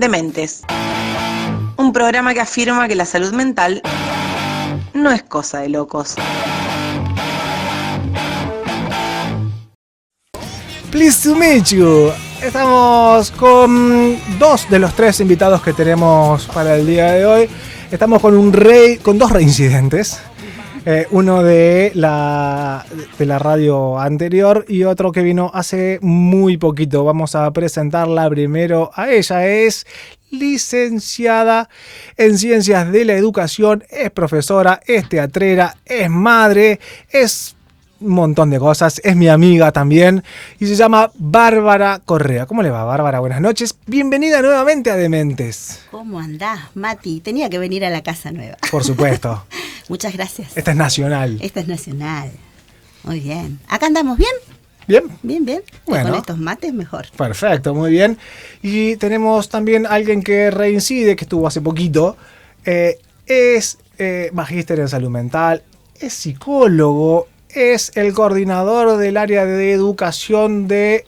Dementes. Un programa que afirma que la salud mental no es cosa de locos. Please to meet you. Estamos con dos de los tres invitados que tenemos para el día de hoy. Estamos con un rey, con dos reincidentes. Eh, uno de la, de la radio anterior y otro que vino hace muy poquito. Vamos a presentarla primero a ella. Es licenciada en Ciencias de la Educación, es profesora, es teatrera, es madre, es un montón de cosas, es mi amiga también y se llama Bárbara Correa. ¿Cómo le va, Bárbara? Buenas noches. Bienvenida nuevamente a Dementes. ¿Cómo andás, Mati? Tenía que venir a la casa nueva. Por supuesto. Muchas gracias. Esta es nacional. Esta es nacional. Muy bien. ¿Acá andamos bien? Bien. Bien, bien. Bueno. Con estos mates mejor. Perfecto, muy bien. Y tenemos también alguien que reincide, que estuvo hace poquito. Eh, es eh, magíster en salud mental, es psicólogo, es el coordinador del área de educación de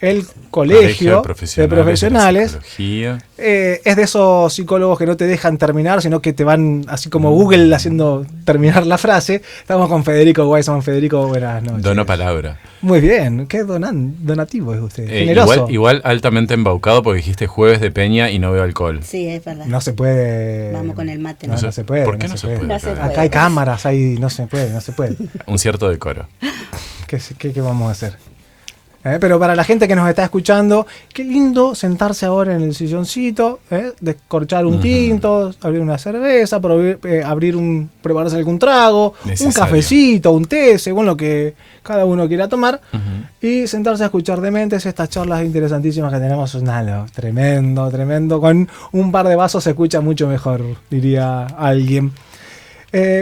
el colegio, de profesionales. de. Eh, es de esos psicólogos que no te dejan terminar, sino que te van así como Google haciendo terminar la frase. Estamos con Federico Weisman. Federico, buenas noches. Dono palabra. Muy bien, qué donan, donativo es usted. Eh, Generoso. igual, igual altamente embaucado porque dijiste jueves de peña y no veo alcohol. Sí, es verdad. No se puede. Vamos con el mate. No, ¿no? no se puede. ¿Por qué no se puede? No se Acá puede. Acá hay cámaras, ahí no se puede, no se puede. Un cierto decoro. ¿Qué, qué- qué vamos a hacer? Eh, Pero para la gente que nos está escuchando, qué lindo sentarse ahora en el silloncito, eh, descorchar un tinto, abrir una cerveza, eh, abrir un, prepararse algún trago, un cafecito, un té, según lo que cada uno quiera tomar, y sentarse a escuchar de mentes estas charlas interesantísimas que tenemos. Tremendo, tremendo. Con un par de vasos se escucha mucho mejor, diría alguien.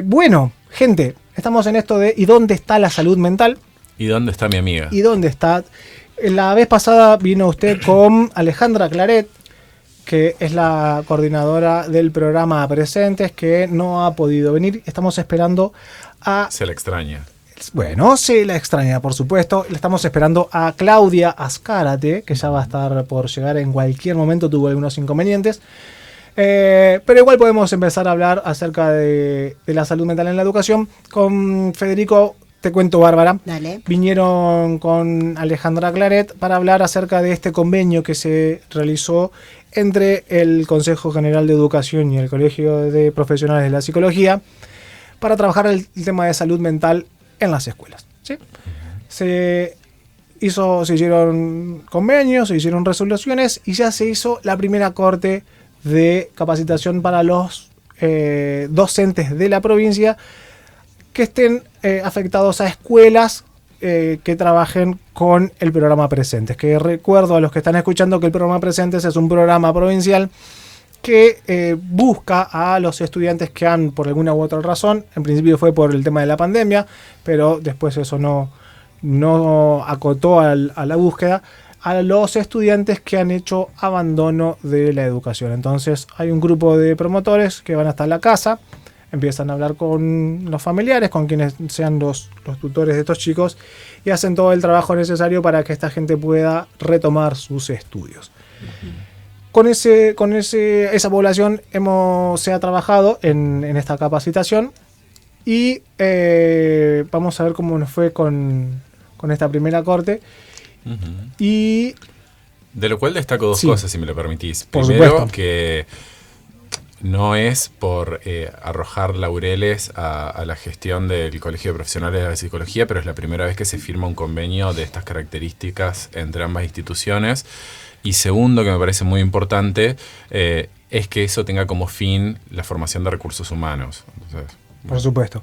Bueno, gente, estamos en esto de ¿y dónde está la salud mental? ¿Y dónde está mi amiga? ¿Y dónde está? La vez pasada vino usted con Alejandra Claret, que es la coordinadora del programa Presentes, que no ha podido venir. Estamos esperando a... Se la extraña. Bueno, se la extraña, por supuesto. Le estamos esperando a Claudia Azcárate, que ya va a estar por llegar en cualquier momento, tuvo algunos inconvenientes. Eh, pero igual podemos empezar a hablar acerca de, de la salud mental en la educación. Con Federico, te cuento, Bárbara. Dale. Vinieron con Alejandra Claret para hablar acerca de este convenio que se realizó entre el Consejo General de Educación y el Colegio de Profesionales de la Psicología para trabajar el, tema de salud mental en las escuelas. ¿sí? Se, hizo, se hicieron convenios, se hicieron resoluciones y ya se hizo la primera corte de capacitación para los eh, docentes de la provincia que estén eh, afectados a escuelas eh, que trabajen con el programa Presentes. Que recuerdo a los que están escuchando que el programa Presentes es un programa provincial que eh, busca a los estudiantes que han, por alguna u otra razón, en principio fue por el tema de la pandemia, pero después eso no, no acotó a la búsqueda, a los estudiantes que han hecho abandono de la educación. Entonces hay un grupo de promotores que van hasta la casa, empiezan a hablar con los familiares, con quienes sean los, los tutores de estos chicos, y hacen todo el trabajo necesario para que esta gente pueda retomar sus estudios. Con, ese, con ese, esa población hemos, se ha trabajado en, en esta capacitación y eh, vamos a ver cómo nos fue con, con esta primera corte. Y De lo cual destaco dos Sí. cosas, si me lo permitís. Primero, que no es por eh, arrojar laureles a, a la gestión del Colegio de Profesionales de la Psicología, pero es la primera vez que se firma un convenio de estas características entre ambas instituciones. Y segundo, que me parece muy importante, eh, es que eso tenga como fin la formación de recursos humanos. Entonces, Por supuesto.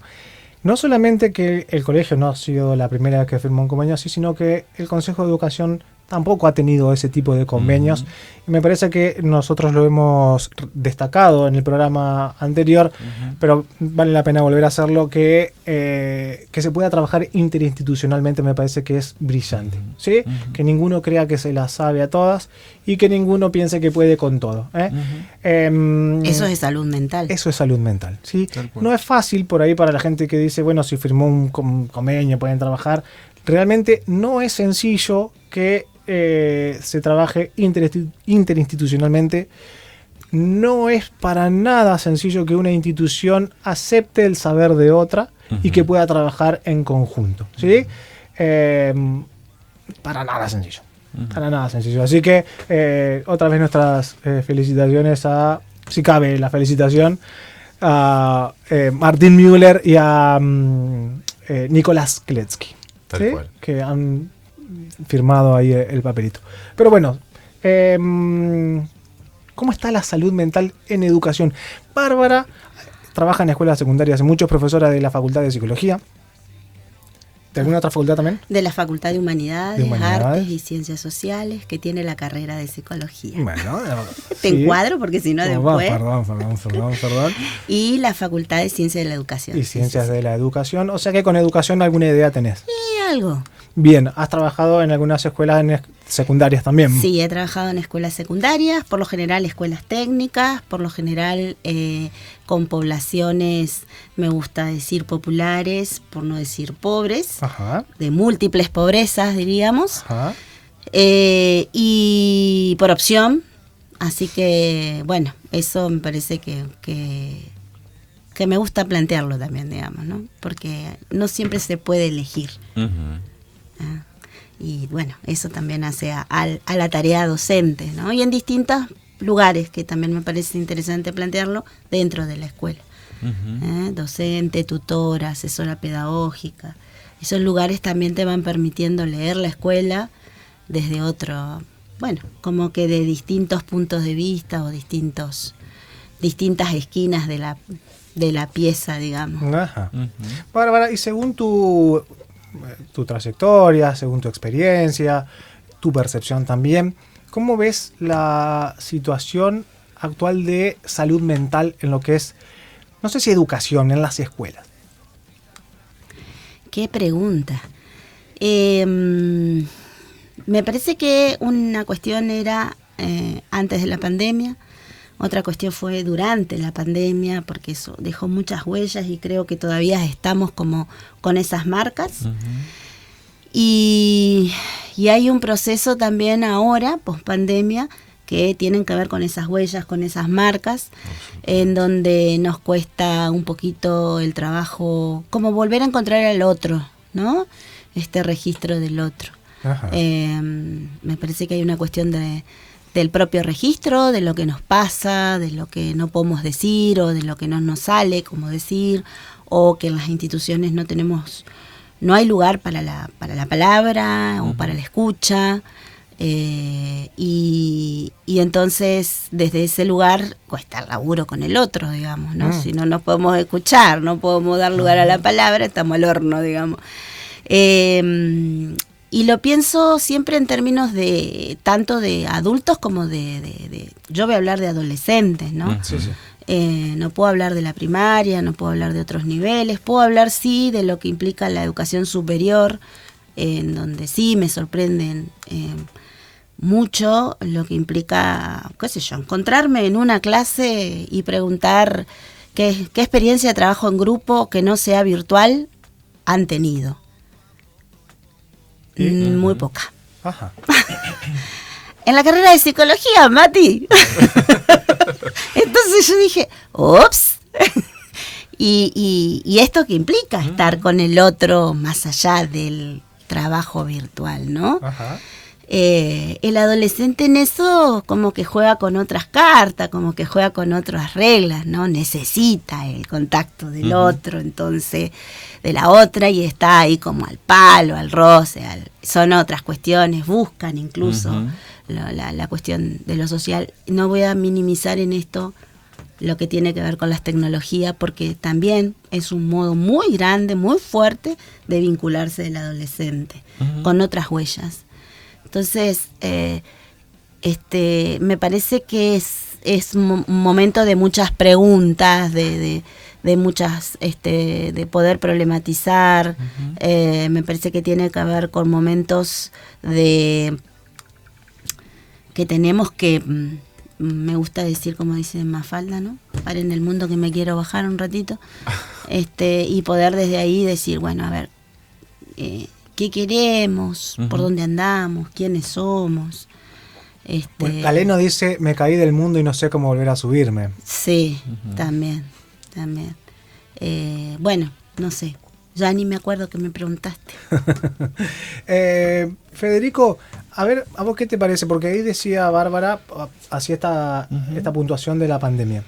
No solamente que el colegio no ha sido la primera vez que firmó un convenio así, sino que el Consejo de Educación tampoco ha tenido ese tipo de convenios. Y me parece que nosotros lo hemos destacado en el programa anterior, pero vale la pena volver a hacerlo, que, eh, que se pueda trabajar interinstitucionalmente me parece que es brillante. ¿sí? Que ninguno crea que se la sabe a todas y que ninguno piense que puede con todo. ¿eh? Em, Eso es salud mental. eso es salud mental, ¿sí? No es fácil por ahí para la gente que dice, bueno, si firmó un convenio pueden trabajar. Realmente no es sencillo que eh, se trabaje interinsti- interinstitucionalmente. No es para nada sencillo que una institución acepte el saber de otra y que pueda trabajar en conjunto. ¿sí? Eh, para nada sencillo. Para nada sencillo. Así que eh, otra vez nuestras eh, felicitaciones a, si cabe la felicitación, a Martin Müller y a mm, eh, Nicolás Kletsky. Que han firmado ahí el, el papelito. Pero bueno, eh, ¿cómo está la salud mental en educación? Bárbara trabaja en escuelas secundarias, muchos profesora de la Facultad de Psicología. ¿De alguna otra facultad también? De la Facultad de Humanidades, De Humanidades. Artes y Ciencias Sociales, que tiene la carrera de Psicología. Bueno, Te sí. encuadro porque si no después. Perdón, perdón, perdón, perdón. Y la Facultad de Ciencias de la Educación. Y ciencias sí, sí. de la educación. O sea que con educación alguna idea tenés. Y algo. Bien, has trabajado en algunas escuelas secundarias también. Sí, he trabajado en escuelas secundarias, por lo general escuelas técnicas, por lo general eh, con poblaciones, me gusta decir populares, por no decir pobres, Ajá, de múltiples pobrezas, diríamos, ajá. eh, y por opción. Así que, bueno, eso me parece que, que, que me gusta plantearlo también, digamos, ¿no? Porque no siempre se puede elegir. Ah, Y bueno, eso también hace a, al- a la tarea docente, ¿no? Y en distintos lugares, que también me parece interesante plantearlo, dentro de la escuela. ¿eh? Docente, tutora, asesora pedagógica. Esos lugares también te van permitiendo leer la escuela desde otro, bueno, como que de distintos puntos de vista o distintos, distintas esquinas de la, de la pieza, digamos. Ajá. Bárbara, y según tu, tu trayectoria, según tu experiencia, tu percepción también, ¿cómo ves la situación actual de salud mental en lo que es, no sé si educación, en las escuelas? Qué pregunta. Mm, me parece que una cuestión era eh, antes de la pandemia, otra cuestión fue durante la pandemia, porque eso dejó muchas huellas y creo que todavía estamos como con esas marcas. Y, y hay un proceso también ahora, post pandemia, que tienen que ver con esas huellas, con esas marcas, en donde nos cuesta un poquito el trabajo, como volver a encontrar al otro, ¿no? Este registro del otro. Eh, me parece que hay una cuestión de, del propio registro, de lo que nos pasa, de lo que no podemos decir o de lo que no nos sale como decir, o que en las instituciones no tenemos, no hay lugar para la, para la palabra o para la escucha. eh, y, y entonces desde ese lugar cuesta el laburo con el otro, digamos, ¿no? Mm. Si no nos podemos escuchar, no podemos dar lugar a la palabra, estamos al horno, digamos. Eh, y lo pienso siempre en términos de tanto de adultos como de, de- de- yo voy a hablar de adolescentes, ¿no? Ujú. Sí, sí. Eh, no puedo hablar de la primaria, no puedo hablar de otros niveles, puedo hablar sí de lo que implica la educación superior, en donde sí me sorprenden eh, mucho lo que implica, qué sé yo, encontrarme en una clase y preguntar qué, qué experiencia de trabajo en grupo que no sea virtual han tenido. Mm, Muy poca. Ajá. En la carrera de psicología, Mati. Entonces yo dije, ups. y, y, y esto que implica estar con el otro más allá del trabajo virtual, ¿no? Ajá. Eh, el adolescente en eso como que juega con otras cartas, como que juega con otras reglas, ¿no? Necesita el contacto del otro, entonces, de la otra, y está ahí como al palo, al roce, al- son otras cuestiones, buscan incluso la, la cuestión de lo social. No voy a minimizar en esto lo que tiene que ver con las tecnologías, porque también es un modo muy grande, muy fuerte de vincularse del adolescente con otras huellas. Entonces, eh, este, me parece que es, es un momento de muchas preguntas, de, de, de muchas, este, de poder problematizar. Eh, me parece que tiene que ver con momentos de que tenemos que, mm, me gusta decir como dice Mafalda, ¿no? Paren el mundo que me quiero bajar un ratito. Este, y poder desde ahí decir, bueno, a ver, eh, qué queremos, por dónde andamos, quiénes somos. Este, Bueno, Galeno dice, me caí del mundo y no sé cómo volver a subirme. Sí, también, también. Eh, bueno, no sé, ya ni me acuerdo que me preguntaste. Eh, Federico, a ver, ¿a vos qué te parece? Porque ahí decía Bárbara, hacía esta, esta puntuación de la pandemia.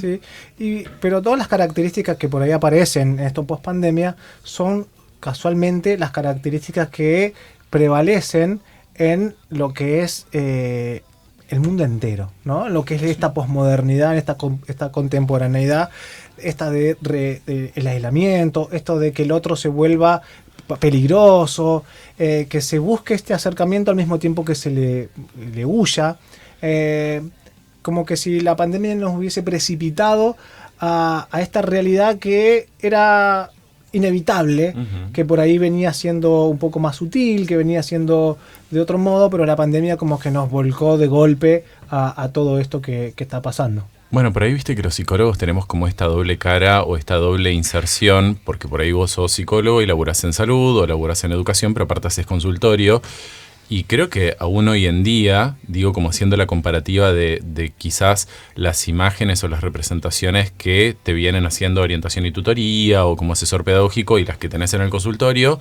¿sí? Y, pero todas las características que por ahí aparecen en esto post pandemia son casualmente las características que prevalecen en lo que es eh, el mundo entero, ¿no? Lo que es esta posmodernidad, esta, esta contemporaneidad, esta de, re- de el aislamiento, esto de que el otro se vuelva peligroso, eh, que se busque este acercamiento al mismo tiempo que se le, le huya. eh, como que si la pandemia nos hubiese precipitado a, a esta realidad que era inevitable, que por ahí venía siendo un poco más sutil, que venía siendo de otro modo, pero la pandemia como que nos volcó de golpe a, a todo esto que, que está pasando. Bueno, por ahí viste que los psicólogos tenemos como esta doble cara o esta doble inserción, porque por ahí vos sos psicólogo y laburás en salud o laburás en educación, pero aparte haces consultorio. Y creo que aún hoy en día, digo como haciendo la comparativa de, de quizás las imágenes o las representaciones que te vienen haciendo orientación y tutoría o como asesor pedagógico y las que tenés en el consultorio,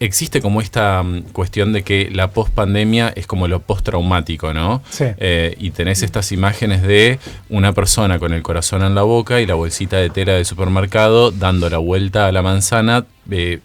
existe como esta mm, cuestión de que la post-pandemia es como lo post-traumático, ¿no? Sí. Eh, y tenés estas imágenes de una persona con el corazón en la boca y la bolsita de tela del supermercado dando la vuelta a la manzana, eh,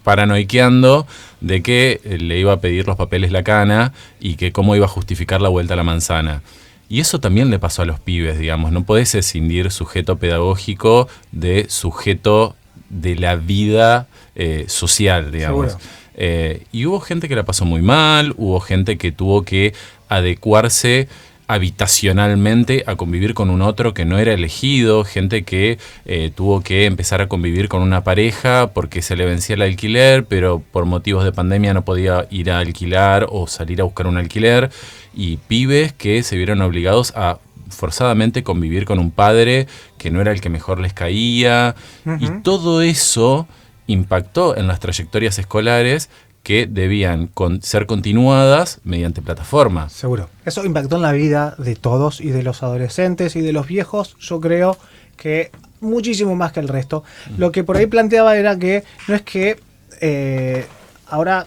paranoiqueando de que eh, le iba a pedir los papeles la cana y que cómo iba a justificar la vuelta a la manzana. Y eso también le pasó a los pibes, digamos. No podés escindir sujeto pedagógico de sujeto de la vida eh, social, digamos. Eh, y hubo gente que la pasó muy mal, hubo gente que tuvo que adecuarse habitacionalmente a convivir con un otro que no era elegido, gente que eh, tuvo que empezar a convivir con una pareja porque se le vencía el alquiler, pero por motivos de pandemia no podía ir a alquilar o salir a buscar un alquiler, y pibes que se vieron obligados a forzadamente convivir con un padre que no era el que mejor les caía, y todo eso impactó en las trayectorias escolares que debían con- ser continuadas mediante plataformas. Seguro. Eso impactó en la vida de todos y de los adolescentes y de los viejos, yo creo que muchísimo más que el resto. Lo que por ahí planteaba era que no es que eh, ahora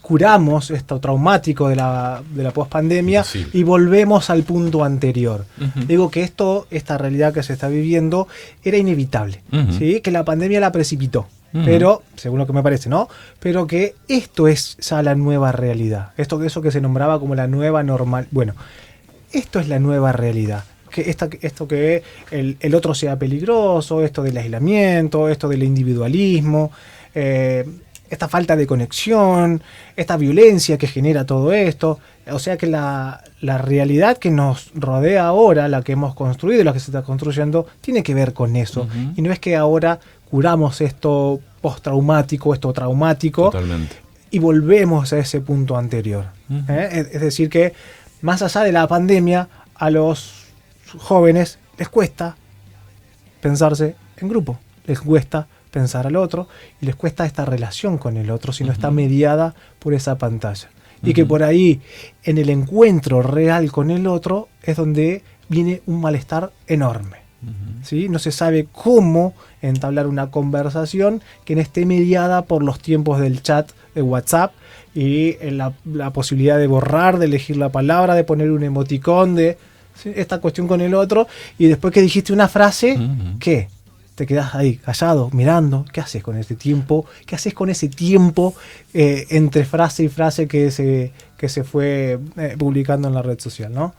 curamos esto traumático de la, de la pospandemia y volvemos al punto anterior. Digo que esto, esta realidad que se está viviendo, era inevitable. ¿sí? Que la pandemia la precipitó. Pero, según lo que me parece, ¿no? Pero que esto es ya la nueva realidad. Esto, eso que se nombraba como la nueva normal. Bueno, esto es la nueva realidad. Que esta, esto que el, el otro sea peligroso, esto del aislamiento, esto del individualismo, eh, esta falta de conexión, esta violencia que genera todo esto. O sea que la, la realidad que nos rodea ahora, la que hemos construido y la que se está construyendo, tiene que ver con eso. Y no es que ahora curamos esto postraumático, esto traumático, Totalmente. y volvemos a ese punto anterior. ¿eh? Es, decir, que más allá de la pandemia, a los jóvenes les cuesta pensarse en grupo, les cuesta pensar al otro y les cuesta esta relación con el otro si no está mediada por esa pantalla. Y que por ahí, en el encuentro real con el otro, es donde viene un malestar enorme. ¿Sí? No se sabe cómo entablar una conversación que no esté mediada por los tiempos del chat de WhatsApp y en la, la posibilidad de borrar, de elegir la palabra, de poner un emoticón, de ¿sí? esta cuestión con el otro. Y después que dijiste una frase. ¿qué? Te quedas ahí callado, mirando. ¿Qué haces con ese tiempo? ¿Qué haces con ese tiempo eh, entre frase y frase que se, que se fue eh, publicando en la red social, ¿no?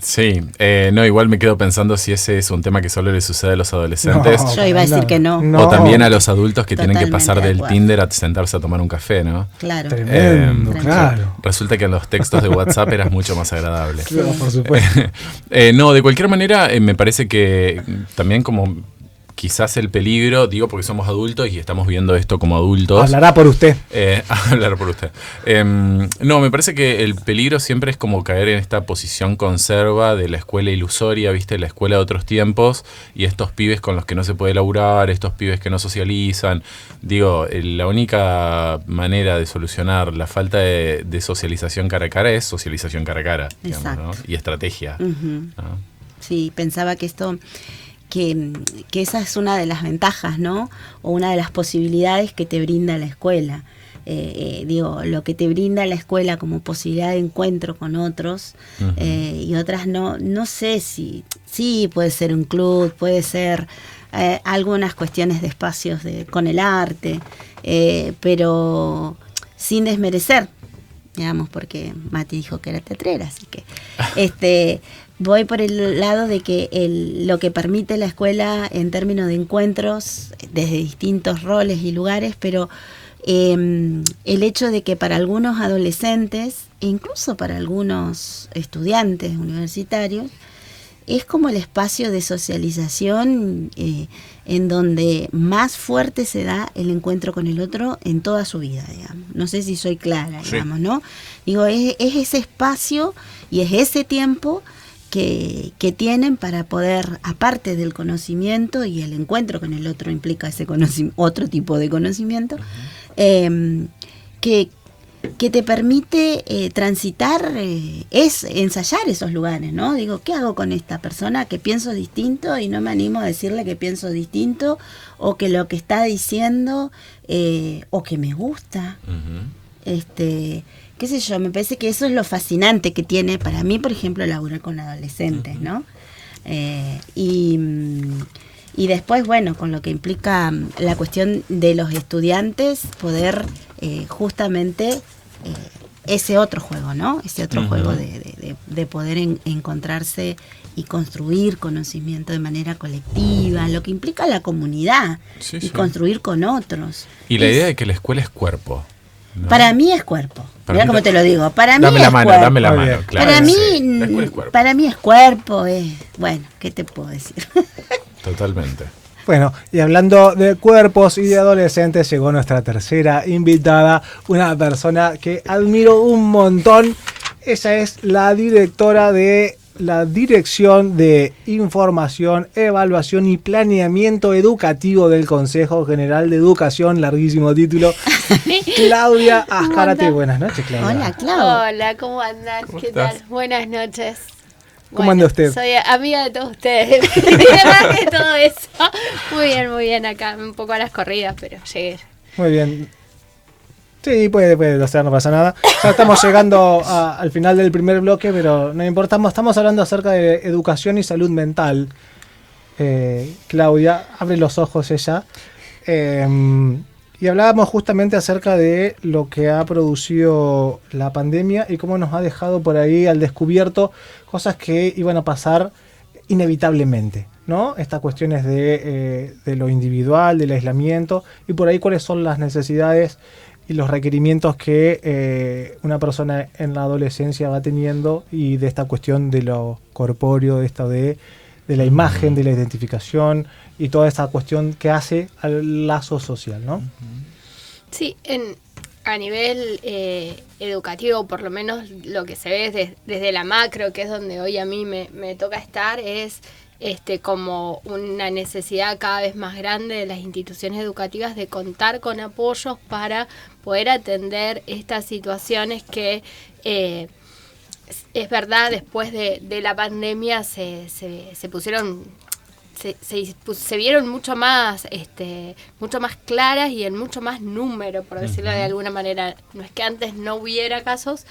Sí, eh, no, igual me quedo pensando si ese es un tema que solo le sucede a los adolescentes. No, Yo iba a decir que no. no. O también a los adultos que tienen que pasar de del acuerdo. Tinder a sentarse a tomar un café, ¿no? Claro. Tremendo, Eh, claro. Resulta que en los textos de WhatsApp eras mucho más agradable. Claro, por supuesto. Eh, no, de cualquier manera, eh, me parece que también como quizás el peligro, digo porque somos adultos y estamos viendo esto como adultos. Hablará por usted. Eh, hablar por usted. Em, no, me parece que el peligro siempre es como caer en esta posición conserva de la escuela ilusoria, ¿viste? La escuela de otros tiempos y estos pibes con los que no se puede laburar, estos pibes que no socializan. Digo, la única manera de solucionar la falta de, socialización cara a cara es socialización cara a cara digamos, y estrategia. Sí, pensaba que esto que, esa es una de las ventajas, ¿no? O una de las posibilidades que te brinda la escuela. Eh, eh, digo, lo que te brinda la escuela como posibilidad de encuentro con otros eh, y otras no, no sé si, sí, puede ser un club, puede ser algunas cuestiones de espacios de, con el arte, pero sin desmerecer, digamos, porque Mati dijo que era teatrera, así que, este, voy por el lado de que el, lo que permite la escuela en términos de encuentros desde distintos roles y lugares, pero em, el hecho de que para algunos adolescentes e incluso para algunos estudiantes universitarios, es como el espacio de socialización eh, en donde más fuerte se da el encuentro con el otro en toda su vida, digamos. No sé si soy clara, digamos, ¿no? Digo, es, es ese espacio y es ese tiempo que, tienen para poder, aparte del conocimiento y el encuentro con el otro implica ese otro tipo de conocimiento, em, que, que te permite eh, transitar, eh, es ensayar esos lugares, ¿no? Digo, ¿qué hago con esta persona que pienso distinto y no me animo a decirle que pienso distinto o que lo que está diciendo eh, o que me gusta? Este qué sé yo, me parece que eso es lo fascinante que tiene para mí, por ejemplo, laburar con adolescentes, ¿no? Eh, y, y, después, bueno, con lo que implica mm, la cuestión de los estudiantes, poder eh, justamente eh, ese otro juego, ¿no? Ese otro juego de, de, poder encontrarse y construir conocimiento de manera colectiva, lo que implica la comunidad y construir con otros. Y la idea de que la escuela es cuerpo. Para mí es cuerpo. Mira cómo te lo digo. Para mí es la mano, cuerpo. dame la mano. Claro, para, mí, es cuerpo. para mí es cuerpo. Es, bueno, ¿qué te puedo decir? Totalmente. Bueno, y hablando de cuerpos y de adolescentes, llegó nuestra tercera invitada, una persona que admiro un montón. Ella es la directora de la Dirección de Información, Evaluación y Planeamiento Educativo del Consejo General de Educación, larguísimo título. Claudia Ascarate, buenas noches, Claudia. Hola, Claudia. Hola, ¿cómo andan? ¿Qué tal? Buenas noches. ¿Cómo anda usted? Soy amiga de todos ustedes. de todo eso. Muy bien, muy bien acá. Un poco a las corridas, pero llegué. Muy bien. Sí, puede, puede, o sea, no pasa nada. Ya estamos llegando al final del primer bloque, pero no importa, estamos hablando acerca de educación y salud mental. Eh, Claudia, abre los ojos ella. Em, y hablábamos justamente acerca de lo que ha producido la pandemia y cómo nos ha dejado por ahí al descubierto cosas que iban a pasar inevitablemente. ¿no? Estas cuestiones de, eh, de lo individual, del aislamiento y por ahí cuáles son las necesidades y los requerimientos que eh, una persona en la adolescencia va teniendo y de esta cuestión de lo corpóreo, de esta de, de la imagen, de la identificación y toda esta cuestión que hace al lazo social, ¿no? Sí, en, a nivel eh, educativo, por lo menos lo que se ve desde, la macro, que es donde hoy a mí me, me toca estar, es este, como una necesidad cada vez más grande de las instituciones educativas de contar con apoyos para poder atender estas situaciones que eh, es verdad, después de, la pandemia se, se, pusieron se, se, vieron mucho más este mucho más claras y en mucho más número por decirlo de alguna manera. No es que antes no hubiera casos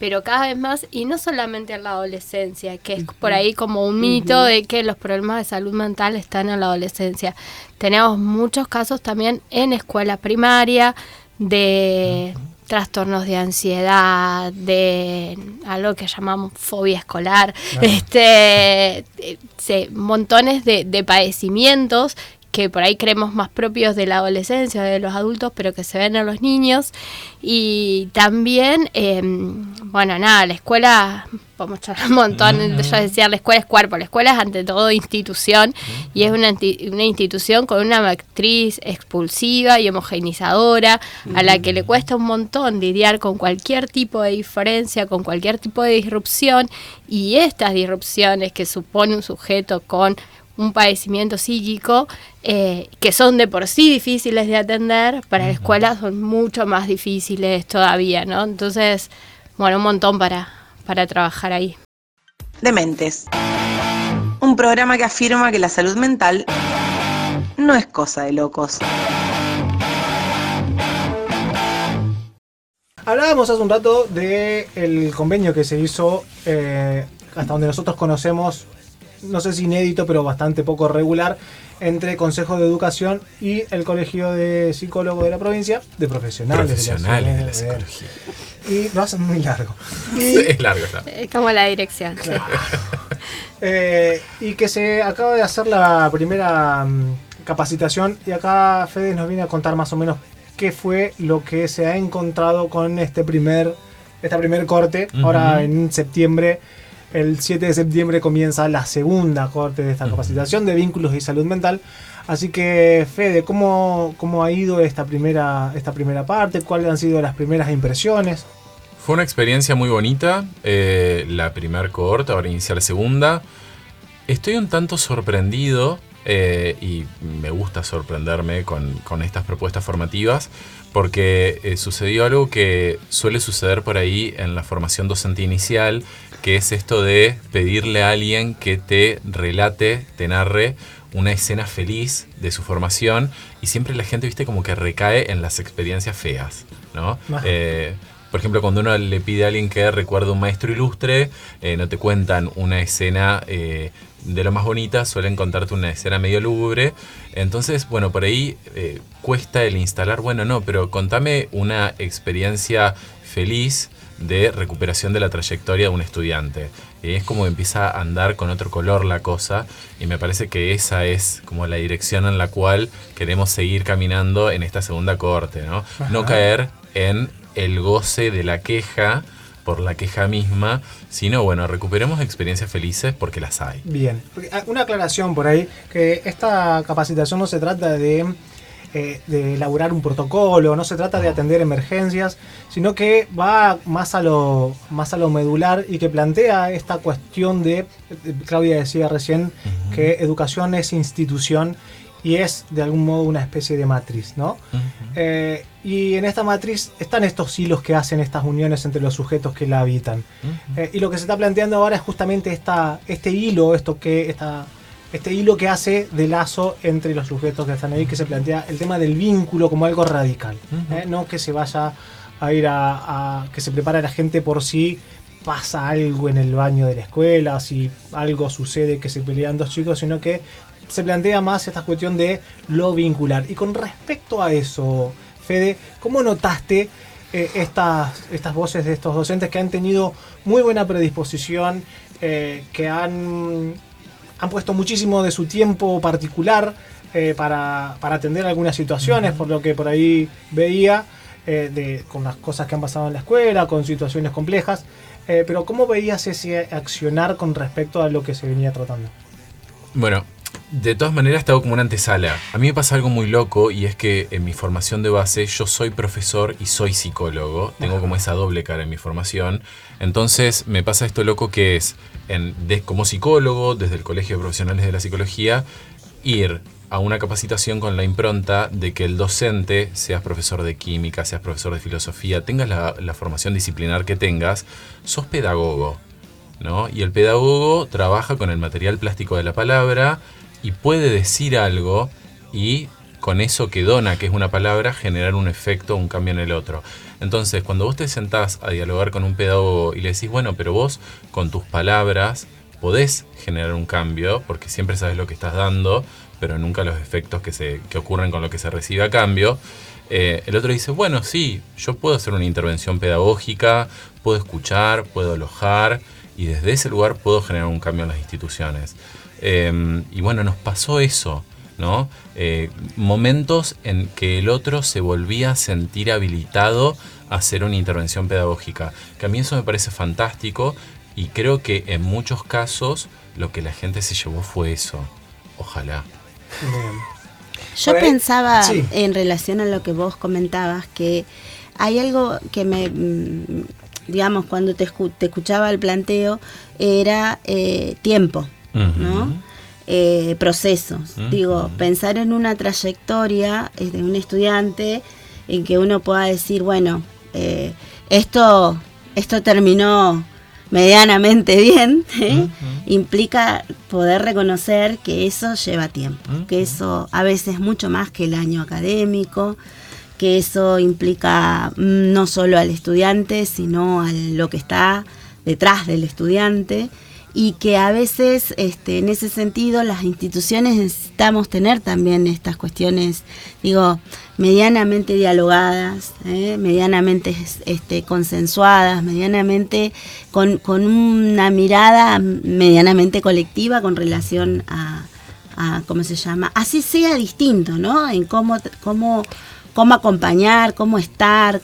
pero cada vez más, y no solamente en la adolescencia, que es por ahí como un mito de que los problemas de salud mental están en la adolescencia. Tenemos muchos casos también en escuela primaria de trastornos de ansiedad, de algo que llamamos fobia escolar, este, montones de, de padecimientos que por ahí creemos más propios de la adolescencia, de los adultos, pero que se ven en los niños. Y también, em, bueno, nada, la escuela, podemos charlar un montón, yo decía, la escuela es cuerpo, la escuela es ante todo institución y es una, una institución con una matriz expulsiva y homogeneizadora a la que le cuesta un montón lidiar con cualquier tipo de diferencia, con cualquier tipo de disrupción y estas disrupciones que supone un sujeto con un padecimiento psíquico eh, que son de por sí difíciles de atender, para la escuela son mucho más difíciles todavía, ¿no? Entonces, bueno, un montón para, para trabajar ahí. Dementes. Un programa que afirma que la salud mental no es cosa de locos. Hablábamos hace un rato del convenio que se hizo, eh, hasta donde nosotros conocemos, no sé si inédito, pero bastante poco regular, entre Consejo de Educación y el Colegio de Psicólogos de la provincia, de profesionales, profesionales de la, psicología. Y lo hacen muy largo. es largo, Es como la dirección. Eh, y que se acaba de hacer la primera mm, capacitación y acá Fede nos viene a contar más o menos qué fue lo que se ha encontrado con este primer, esta primer corte, ahora en septiembre el 7 de septiembre comienza la segunda corte de esta capacitación de vínculos y salud mental. Así que, Fede, ¿cómo, cómo ha ido esta primera, esta primera parte? ¿Cuáles han sido las primeras impresiones? Fue una experiencia muy bonita, eh, la primera cohorte, ahora inicia la segunda. Estoy un tanto sorprendido eh, y me gusta sorprenderme con, con estas propuestas formativas porque eh, sucedió algo que suele suceder por ahí en la formación docente inicial, que es esto de pedirle a alguien que te relate, te narre una escena feliz de su formación y siempre la gente, viste, como que recae en las experiencias feas, ¿no? Eh, por ejemplo, cuando uno le pide a alguien que recuerde un maestro ilustre, eh, no te cuentan una escena de lo más bonita, suelen contarte una escena medio lúgubre. Entonces, bueno, por ahí cuesta el instalar, bueno, no, pero contame una experiencia feliz de recuperación de la trayectoria de un estudiante. Es como empieza a andar con otro color la cosa y me parece que esa es como la dirección en la cual queremos seguir caminando en esta segunda corte, ¿no? No caer en el goce de la queja por la queja misma, sino bueno, recuperemos experiencias felices porque las hay. Bien, una aclaración por ahí, que esta capacitación no se trata de eh, de elaborar un protocolo, no se trata de atender emergencias, sino que va más a lo, más a lo medular y que plantea esta cuestión de, Claudia decía recién, que educación es institución y es de algún modo una especie de matriz, ¿no? Eh, y en esta matriz están estos hilos que hacen estas uniones entre los sujetos que la habitan. Eh, y lo que se está planteando ahora es justamente esta, este hilo, esto que, esta, este hilo que hace de lazo entre los sujetos que están ahí, que se plantea el tema del vínculo como algo radical, ¿eh? no que se vaya a ir a, que se prepara la gente por si pasa algo en el baño de la escuela, si algo sucede que se pelean dos chicos, sino que se plantea más esta cuestión de lo vincular. Y con respecto a eso, Fede, ¿cómo notaste eh, estas, estas voces de estos docentes que han tenido muy buena predisposición, eh, que han han puesto muchísimo de su tiempo particular eh, para, atender algunas situaciones, por lo que por ahí veía, eh, de, con las cosas que han pasado en la escuela, con situaciones complejas. Eh, pero ¿cómo veías ese accionar con respecto a lo que se venía tratando? Bueno, de todas maneras te como una antesala. A mí me pasa algo muy loco y es que en mi formación de base yo soy profesor y soy psicólogo. Tengo como esa doble cara en mi formación. Entonces me pasa esto loco que es, en, como psicólogo, desde el Colegio de Profesionales de la Psicología, ir a una capacitación con la impronta de que el docente, seas profesor de química, seas profesor de filosofía, tengas la, la formación disciplinar que tengas, sos pedagogo. ¿no? Y el pedagogo trabaja con el material plástico de la palabra y puede decir algo y con eso que dona, que es una palabra, generar un efecto, un cambio en el otro. Entonces, cuando vos te sentás a dialogar con un pedagogo y le decís, bueno, pero vos con tus palabras podés generar un cambio, porque siempre sabes lo que estás dando, pero nunca los efectos que, se, que ocurren con lo que se recibe a cambio. Eh, el otro dice, bueno, sí, yo puedo hacer una intervención pedagógica, puedo escuchar, puedo alojar, y desde ese lugar puedo generar un cambio en las instituciones. Em, y bueno, nos pasó eso. ¿no? Eh, momentos en que el otro se volvía a sentir habilitado a hacer una intervención pedagógica. Que a mí eso me parece fantástico y creo que en muchos casos lo que la gente se llevó fue eso. Ojalá. Yo pensaba en relación a lo que vos comentabas que hay algo que me, mm, digamos, cuando te, escuchaba el planteo, era eh, tiempo, ¿no? Eh, procesos. Digo, pensar en una trayectoria eh, de un estudiante en que uno pueda decir, bueno, esto, esto terminó medianamente bien, implica poder reconocer que eso lleva tiempo, que eso a veces mucho más que el año académico, que eso implica mm, no solo al estudiante, sino a lo que está detrás del estudiante y que a veces este, en ese sentido las instituciones necesitamos tener también estas cuestiones, digo, medianamente dialogadas, ¿eh? medianamente este, consensuadas, medianamente con, con, una mirada medianamente colectiva con relación a, a, ¿cómo se llama? Así sea distinto, ¿no? En cómo, cómo cómo acompañar, cómo estar,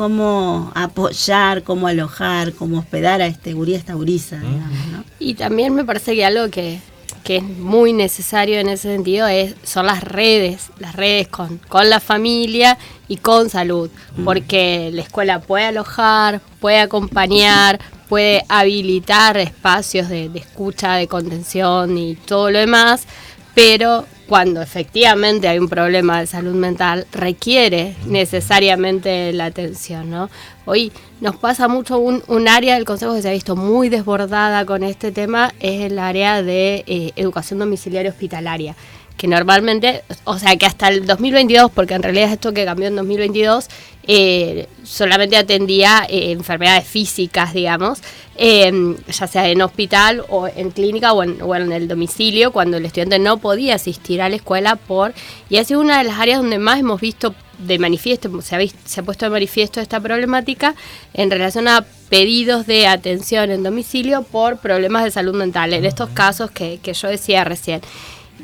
cómo apoyar, cómo alojar, cómo hospedar a este gurí, a esta gurisa. ¿no? Y también me parece que algo que, es muy necesario en ese sentido es, son las redes, las redes con, con la familia y con salud, mm. porque la escuela puede alojar, puede acompañar, puede habilitar espacios de, de escucha, de contención y todo lo demás, pero cuando efectivamente hay un problema de salud mental, requiere necesariamente la atención, ¿no? Hoy nos pasa mucho un, área del Consejo que se ha visto muy desbordada con este tema, es el área de eh, educación domiciliaria hospitalaria que normalmente, o sea, que hasta el 2022, porque en realidad esto que cambió en 2022, eh, solamente atendía eh, enfermedades físicas, digamos, em, ya sea en hospital o en clínica o en, o en, el domicilio, cuando el estudiante no podía asistir a la escuela por... Y ha sido una de las áreas donde más hemos visto de manifiesto, se ha, se ha puesto de manifiesto esta problemática en relación a pedidos de atención en domicilio por problemas de salud mental, en estos casos que, que yo decía recién.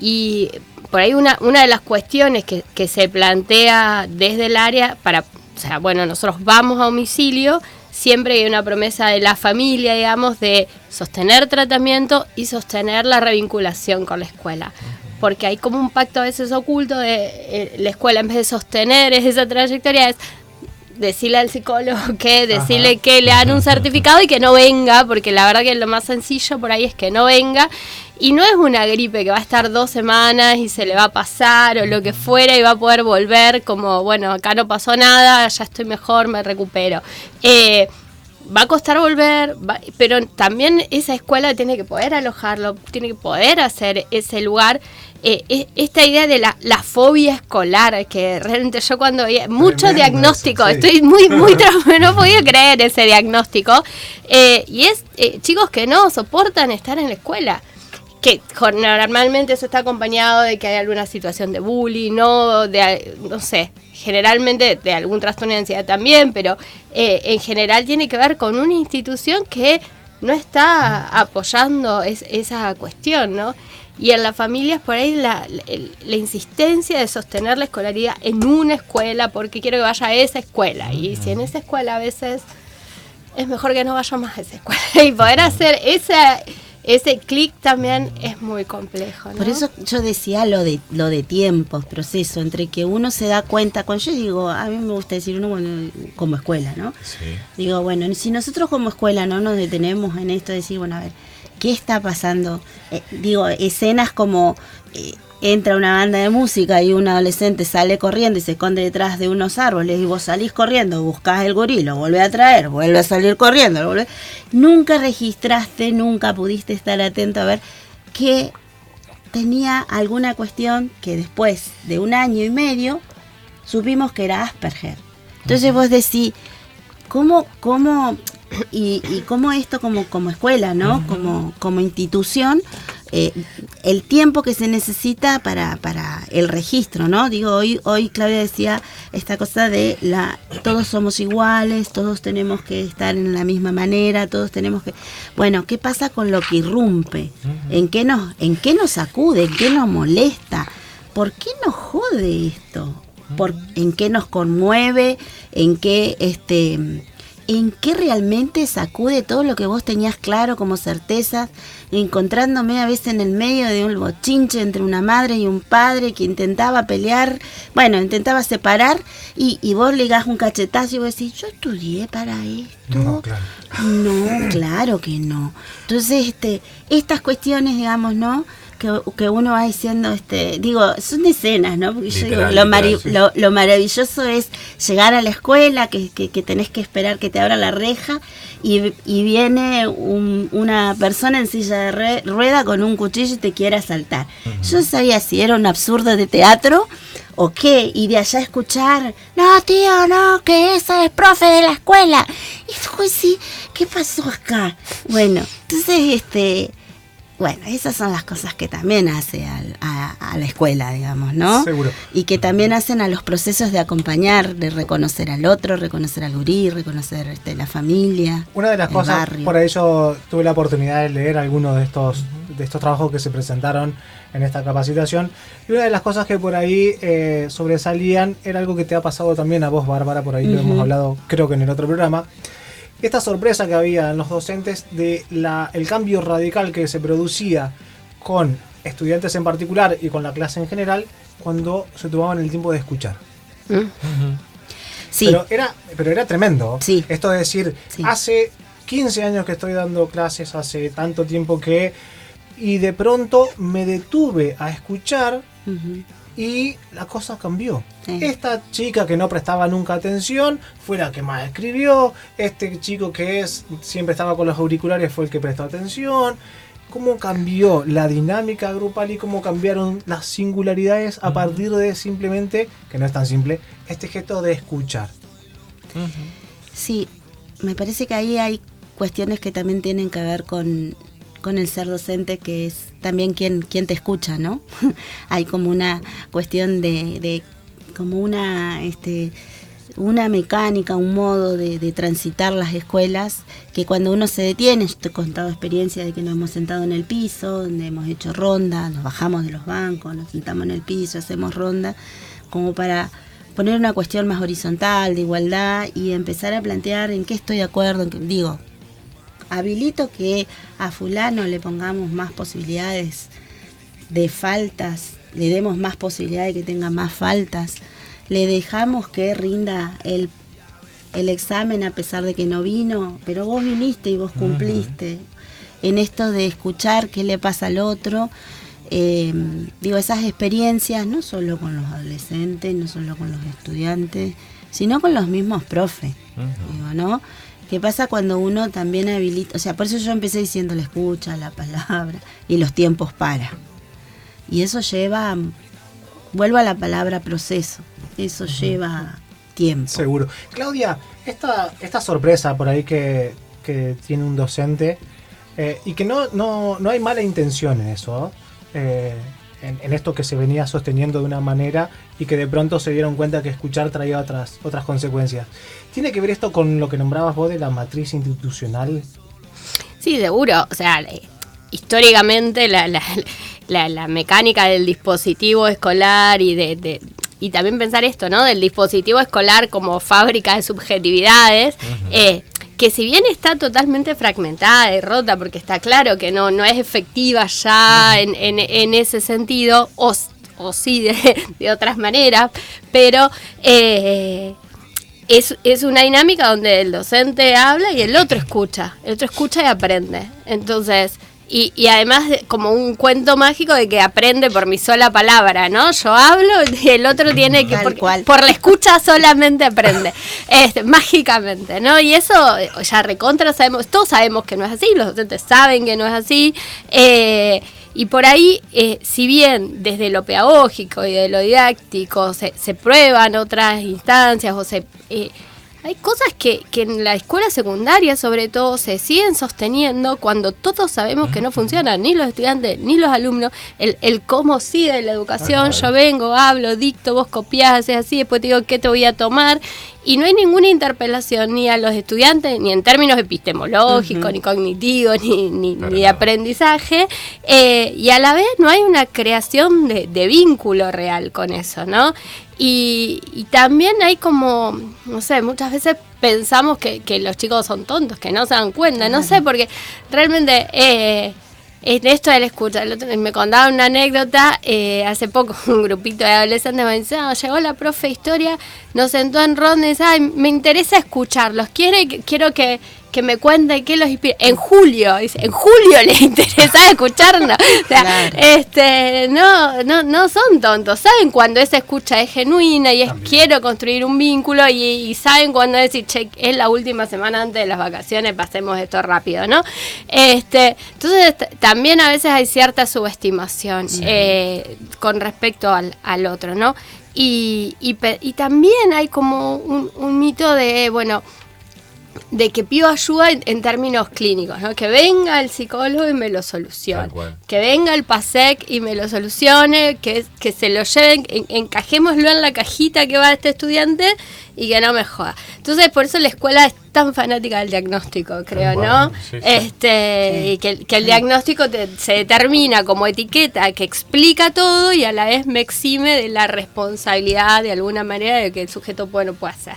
Y por ahí una, una de las cuestiones que, que se plantea desde el área para, o sea, bueno, nosotros vamos a domicilio, siempre hay una promesa de la familia, digamos, de sostener tratamiento y sostener la revinculación con la escuela. Porque hay como un pacto a veces oculto de eh, la escuela en vez de sostener esa trayectoria es decirle al psicólogo que, decirle que le dan un certificado y que no venga, porque la verdad que lo más sencillo por ahí es que no venga. Y no es una gripe que va a estar dos semanas y se le va a pasar o lo que fuera y va a poder volver como, bueno, acá no pasó nada, ya estoy mejor, me recupero. Eh, va a costar volver, pero también esa escuela tiene que poder alojarlo, tiene que poder hacer ese lugar. Eh, esta idea de la, fobia escolar, que realmente yo cuando veía mucho diagnóstico, estoy muy, muy no podía creer ese diagnóstico, eh, y es eh, chicos que no soportan estar en la escuela que normalmente eso está acompañado de que hay alguna situación de bullying, no, de, no sé, generalmente de algún trastorno de ansiedad también, pero eh, en general tiene que ver con una institución que no está apoyando esa cuestión, ¿no? Y en las familias por ahí la, la, insistencia de sostener la escolaridad en una escuela porque quiero que vaya a esa escuela. Y si en esa escuela a veces es mejor que no vaya más a esa escuela y poder hacer esa ese clic también es muy complejo. Por eso yo decía lo de lo de tiempos, proceso, entre que uno se da cuenta, cuando yo digo, a mí me gusta decir uno como escuela, ¿no? Digo, bueno, si nosotros como escuela no nos detenemos en esto de decir, bueno, a ver, ¿qué está pasando? Eh, digo, escenas como eh, entra una banda de música y un adolescente sale corriendo y se esconde detrás de unos árboles y vos salís corriendo, buscás el gorilo, vuelve a traer, vuelve a salir corriendo, nunca registraste, nunca pudiste estar atento a ver que tenía alguna cuestión que después de un año y medio supimos que era Asperger. Entonces vos decís, ¿cómo, cómo y, y cómo esto como, como escuela, ¿no? Como, como institución eh, el tiempo que se necesita para, para el registro, ¿no? Digo, hoy, hoy Claudia decía esta cosa de la todos somos iguales, todos tenemos que estar en la misma manera, todos tenemos que. Bueno, ¿qué pasa con lo que irrumpe? ¿En qué nos, en qué nos sacude? ¿En qué nos molesta? ¿por qué nos jode esto? ¿Por, ¿En qué nos conmueve? ¿En qué este en qué realmente sacude todo lo que vos tenías claro como certeza, encontrándome a veces en el medio de un bochinche entre una madre y un padre que intentaba pelear, bueno, intentaba separar y, y vos le das un cachetazo y vos decís, yo estudié para esto. No, claro. No, claro que no. Entonces, este, estas cuestiones, digamos, ¿no? Que, uno va diciendo, este, digo, son escenas, ¿no? Porque yo digo, lo, lo, maravilloso es llegar a la escuela, que, que, tenés que esperar que te abra la reja y, y viene una persona en silla de rueda con un cuchillo y te quiere asaltar. Yo sabía si era un absurdo de teatro o qué, y de allá escuchar, no, tío, no, que esa es profe de la escuela. Y fue sí, ¿qué pasó acá? Bueno, entonces, este bueno, esas son las cosas que también hace a, la escuela, digamos, ¿no? Seguro. Y que también hacen a los procesos de acompañar, de reconocer al otro, reconocer al gurí, reconocer este, la familia. Una de las cosas, por ello tuve la oportunidad de leer algunos de estos, de estos trabajos que se presentaron en esta capacitación. Y una de las cosas que por ahí eh, sobresalían era algo que te ha pasado también a vos, Bárbara, por ahí lo hemos hablado creo que en el otro programa esta sorpresa que había en los docentes de la, el cambio radical que se producía con estudiantes en particular y con la clase en general cuando se tomaban el tiempo de escuchar. Mm. Sí. Pero era, pero era tremendo. Sí. Esto de decir, hace 15 años que estoy dando clases, hace tanto tiempo que... Y de pronto me detuve a escuchar y la cosa cambió. Esta chica que no prestaba nunca atención fue la que más escribió, este chico que es siempre estaba con los auriculares fue el que prestó atención. ¿Cómo cambió la dinámica grupal y cómo cambiaron las singularidades a partir de simplemente, que no es tan simple, este gesto de escuchar? Sí, me parece que ahí hay cuestiones que también tienen que ver con con el ser docente, que es también quien, quien te escucha, ¿no? Hay como una cuestión de, como una, este, una mecánica, un modo de, transitar las escuelas, que cuando uno se detiene, yo te he contado experiencia de que nos hemos sentado en el piso, donde hemos hecho ronda, nos bajamos de los bancos, nos sentamos en el piso, hacemos ronda, como para poner una cuestión más horizontal, de igualdad, y empezar a plantear en qué estoy de acuerdo, en qué, digo, habilito que a fulano le pongamos más posibilidades de faltas, le demos más posibilidades de que tenga más faltas, le dejamos que rinda el, el examen a pesar de que no vino, pero vos viniste y vos cumpliste. En esto de escuchar qué le pasa al otro, em, digo, esas experiencias, no solo con los adolescentes, no solo con los estudiantes, sino con los mismos profes, digo, ¿no? ¿Qué pasa cuando uno también habilita? O sea, por eso yo empecé diciendo la escucha, la palabra y los tiempos para. Y eso lleva, vuelvo a la palabra proceso, eso lleva tiempo. Seguro. Claudia, esta, esta sorpresa por ahí que, tiene un docente, eh, y que no, no, no, hay mala intención en eso, eh, en, esto que se venía sosteniendo de una manera y que de pronto se dieron cuenta que escuchar traía otras, otras consecuencias. ¿Tiene que ver esto con lo que nombrabas vos de la matriz institucional? Sí, seguro. O sea, históricamente la, la, mecánica del dispositivo escolar y de, y también pensar esto, ¿no? Del dispositivo escolar como fábrica de subjetividades, eh, que si bien está totalmente fragmentada y rota, porque está claro que no, no es efectiva ya en, en, ese sentido, o, o sí de, de, otras maneras, pero eh, es, es, una dinámica donde el docente habla y el otro escucha, el otro escucha y aprende. Entonces, y, y además como un cuento mágico de que aprende por mi sola palabra, ¿no? Yo hablo y el otro tiene que, por, por la escucha solamente aprende, este, mágicamente, ¿no? Y eso ya recontra sabemos, todos sabemos que no es así, los docentes saben que no es así. Eh, y por ahí, eh, si bien desde lo pedagógico y de lo didáctico se, se prueban otras instancias o se... Eh, hay cosas que, que en la escuela secundaria sobre todo se siguen sosteniendo cuando todos sabemos que no funcionan, ni los estudiantes, ni los alumnos, el, el cómo sigue la educación, yo vengo, hablo, dicto, vos copiás, haces así, después te digo qué te voy a tomar, y no hay ninguna interpelación ni a los estudiantes, ni en términos epistemológicos, ni cognitivos, ni, ni, ni de aprendizaje, eh, y a la vez no hay una creación de, de vínculo real con eso, ¿no? Y, y también hay como, no sé, muchas veces pensamos que, que los chicos son tontos, que no se dan cuenta, no sé, porque realmente... Eh, en esto de la escucha, el otro- me contaba una anécdota, eh, hace poco un grupito de adolescentes me dice, "Ah, llegó la profe de historia, nos sentó en ronda y dice, ay, me interesa escucharlos, quiere, quiero que, que me cuente qué los inspira. En julio, dice, en julio les interesa escucharnos. O sea, Claro. este, no, no, no son tontos, saben cuando esa escucha es genuina y es quiero construir un vínculo y, y saben cuando decir, che, es la última semana antes de las vacaciones, pasemos esto rápido, ¿no? Este, entonces también a veces hay cierta subestimación eh, con respecto al, al otro, ¿no? Y, y, también hay como un, un mito de, bueno, de que pido ayuda en, en términos clínicos, ¿no? Que venga el psicólogo y me lo solucione. Que venga el PASEC y me lo solucione, que, que se lo lleven, en- encajémoslo en la cajita que va este estudiante y que no me joda. Entonces, por eso la escuela es tan fanática del diagnóstico, creo, Bueno, ¿no? sí, sí. Este, y que, que el diagnóstico te- se determina como etiqueta que explica todo y a la vez me exime de la responsabilidad de alguna manera de que el sujeto puede o no puede hacer.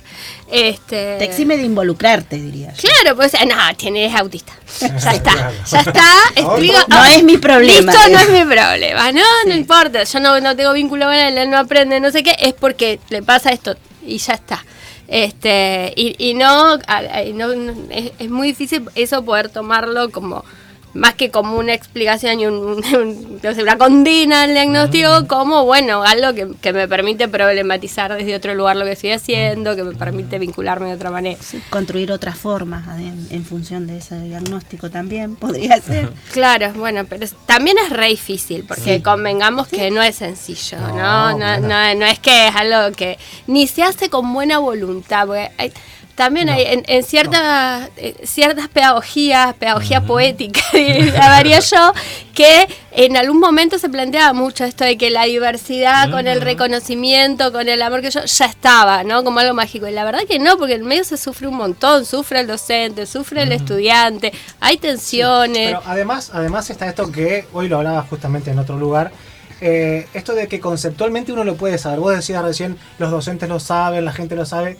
Este, Te exime de involucrarte, diría yo. Claro, pues no, tiene, es autista. Ya está, ya está. Explico, No es mi problema. Listo, no es mi problema, no, no importa. Yo no, no tengo vínculo con él, él no aprende, no sé qué, es porque le pasa esto y ya está. Este, y, y no, no- es, es muy difícil eso poder tomarlo como más que como una explicación y un, un- no sé, una condena al diagnóstico, como bueno, algo que, que me permite problematizar desde otro lugar lo que estoy haciendo, que me permite vincularme de otra manera. Sí, construir otras formas en, en función de ese diagnóstico también podría ser. Claro, bueno, pero también es re difícil, porque convengamos que no es sencillo, ¿no? No, No, bueno. no, no es que es algo que ni se hace con buena voluntad, porque hay- también hay en, en ciertas, eh, ciertas pedagogías, pedagogía poética, llamaría yo, que en algún momento se planteaba mucho esto de que la diversidad con el reconocimiento, con el amor que yo, ya estaba, ¿no? Como algo mágico. Y la verdad que no, porque en medio se sufre un montón, sufre el docente, sufre el estudiante, hay tensiones. Pero además, además está esto que hoy lo hablaba justamente en otro lugar. eh, esto de que conceptualmente uno lo puede saber. Vos decías recién, los docentes lo saben, la gente lo sabe.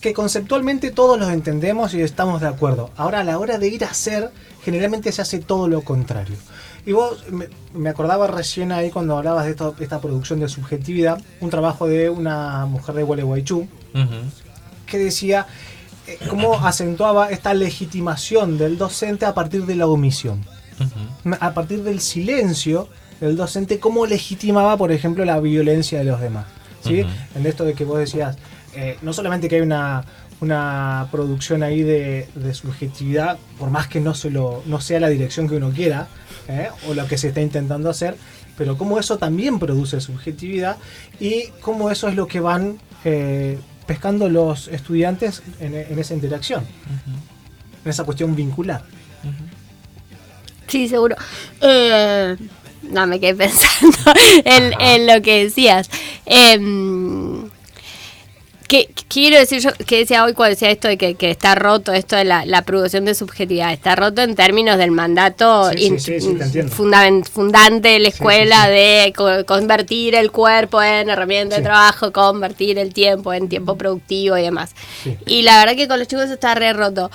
Que conceptualmente todos los entendemos y estamos de acuerdo. Ahora, a la hora de ir a hacer, generalmente se hace todo lo contrario. Y vos, me, acordaba recién ahí cuando hablabas de esto- esta producción de subjetividad, un trabajo de una mujer de Gualeguaychú, que decía eh, cómo acentuaba esta legitimación del docente a partir de la omisión. A partir del silencio del docente, cómo legitimaba, por ejemplo, la violencia de los demás. ¿sí? Ujú. En esto de que vos decías, eh, no solamente que hay una, una producción ahí de, de subjetividad, por más que no, se lo, no sea la dirección que uno quiera, ¿eh? o lo que se está intentando hacer, pero cómo eso también produce subjetividad y cómo eso es lo que van eh, pescando los estudiantes en, en esa interacción, en esa cuestión vincular. Sí, seguro. Eh, no, me quedé pensando en, en lo que decías. Em, ¿qué, quiero decir yo? que decía hoy cuando decía esto de que, que está roto esto de la, la producción de subjetividad? Está roto en términos del mandato Sí, sí, fundante de la Sí, sí, escuela sí. de co- convertir el cuerpo en herramienta Sí. de trabajo, convertir el tiempo en tiempo productivo y demás. Sí. Y la verdad que con los chicos está re roto.